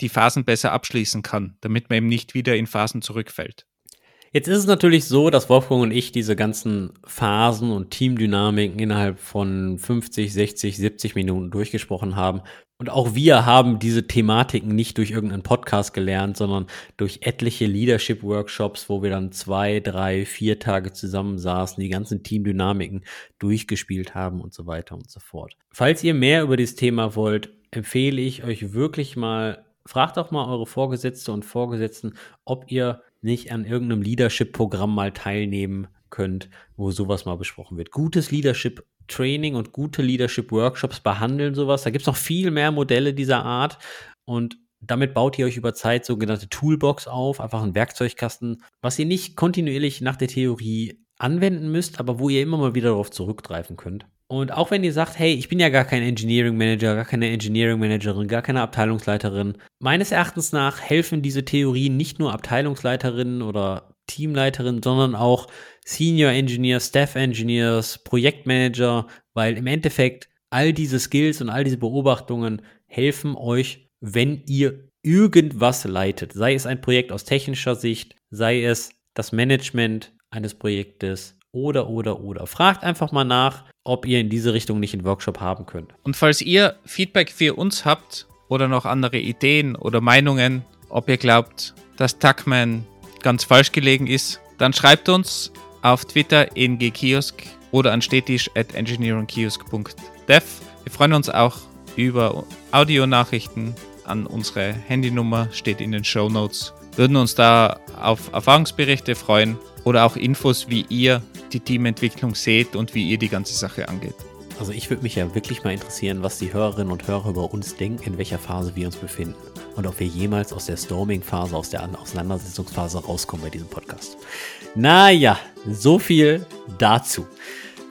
die Phasen besser abschließen kann, damit man eben nicht wieder in Phasen zurückfällt. Jetzt ist es natürlich so, dass Wolfgang und ich diese ganzen Phasen und Teamdynamiken innerhalb von 50, 60, 70 Minuten durchgesprochen haben. Und auch wir haben diese Thematiken nicht durch irgendeinen Podcast gelernt, sondern durch etliche Leadership-Workshops, wo wir dann zwei, drei, vier Tage zusammensaßen, die ganzen Teamdynamiken durchgespielt haben und so weiter und so fort. Falls ihr mehr über dieses Thema wollt, empfehle ich euch wirklich mal, fragt doch mal eure Vorgesetzte und Vorgesetzten, ob ihr nicht an irgendeinem Leadership-Programm mal teilnehmen könnt, wo sowas mal besprochen wird. Gutes Leadership Training und gute Leadership Workshops behandeln sowas. Da gibt es noch viel mehr Modelle dieser Art und damit baut ihr euch über Zeit sogenannte Toolbox auf, einfach ein Werkzeugkasten, was ihr nicht kontinuierlich nach der Theorie anwenden müsst, aber wo ihr immer mal wieder darauf zurückgreifen könnt. Und auch wenn ihr sagt, hey, ich bin ja gar kein Engineering Manager, gar keine Engineering Managerin, gar keine Abteilungsleiterin, meines Erachtens nach helfen diese Theorien nicht nur Abteilungsleiterinnen oder Teamleiterinnen, sondern auch Senior Engineers, Staff Engineers, Projektmanager, weil im Endeffekt all diese Skills und all diese Beobachtungen helfen euch, wenn ihr irgendwas leitet. Sei es ein Projekt aus technischer Sicht, sei es das Management eines Projektes oder, oder, oder. Fragt einfach mal nach, ob ihr in diese Richtung nicht einen Workshop haben könnt. Und falls ihr Feedback für uns habt oder noch andere Ideen oder Meinungen, ob ihr glaubt, dass Tuckman ganz falsch gelegen ist, dann schreibt uns auf Twitter in gkiosk oder an stetisch at engineeringkiosk.dev. Wir freuen uns auch über Audionachrichten an unsere Handynummer, steht in den Show Notes. Würden uns da auf Erfahrungsberichte freuen oder auch Infos, wie ihr die Teamentwicklung seht und wie ihr die ganze Sache angeht. Also ich würde mich ja wirklich mal interessieren, was die Hörerinnen und Hörer über uns denken, in welcher Phase wir uns befinden und ob wir jemals aus der Storming-Phase, aus der Auseinandersetzungsphase rauskommen bei diesem Podcast. Naja, so viel dazu.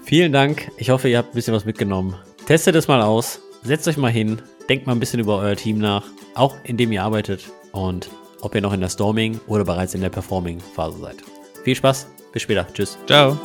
Vielen Dank. Ich hoffe, ihr habt ein bisschen was mitgenommen. Testet es mal aus. Setzt euch mal hin. Denkt mal ein bisschen über euer Team nach, auch in dem ihr arbeitet und ob ihr noch in der Storming oder bereits in der Performing-Phase seid. Viel Spaß, bis später. Tschüss. Ciao.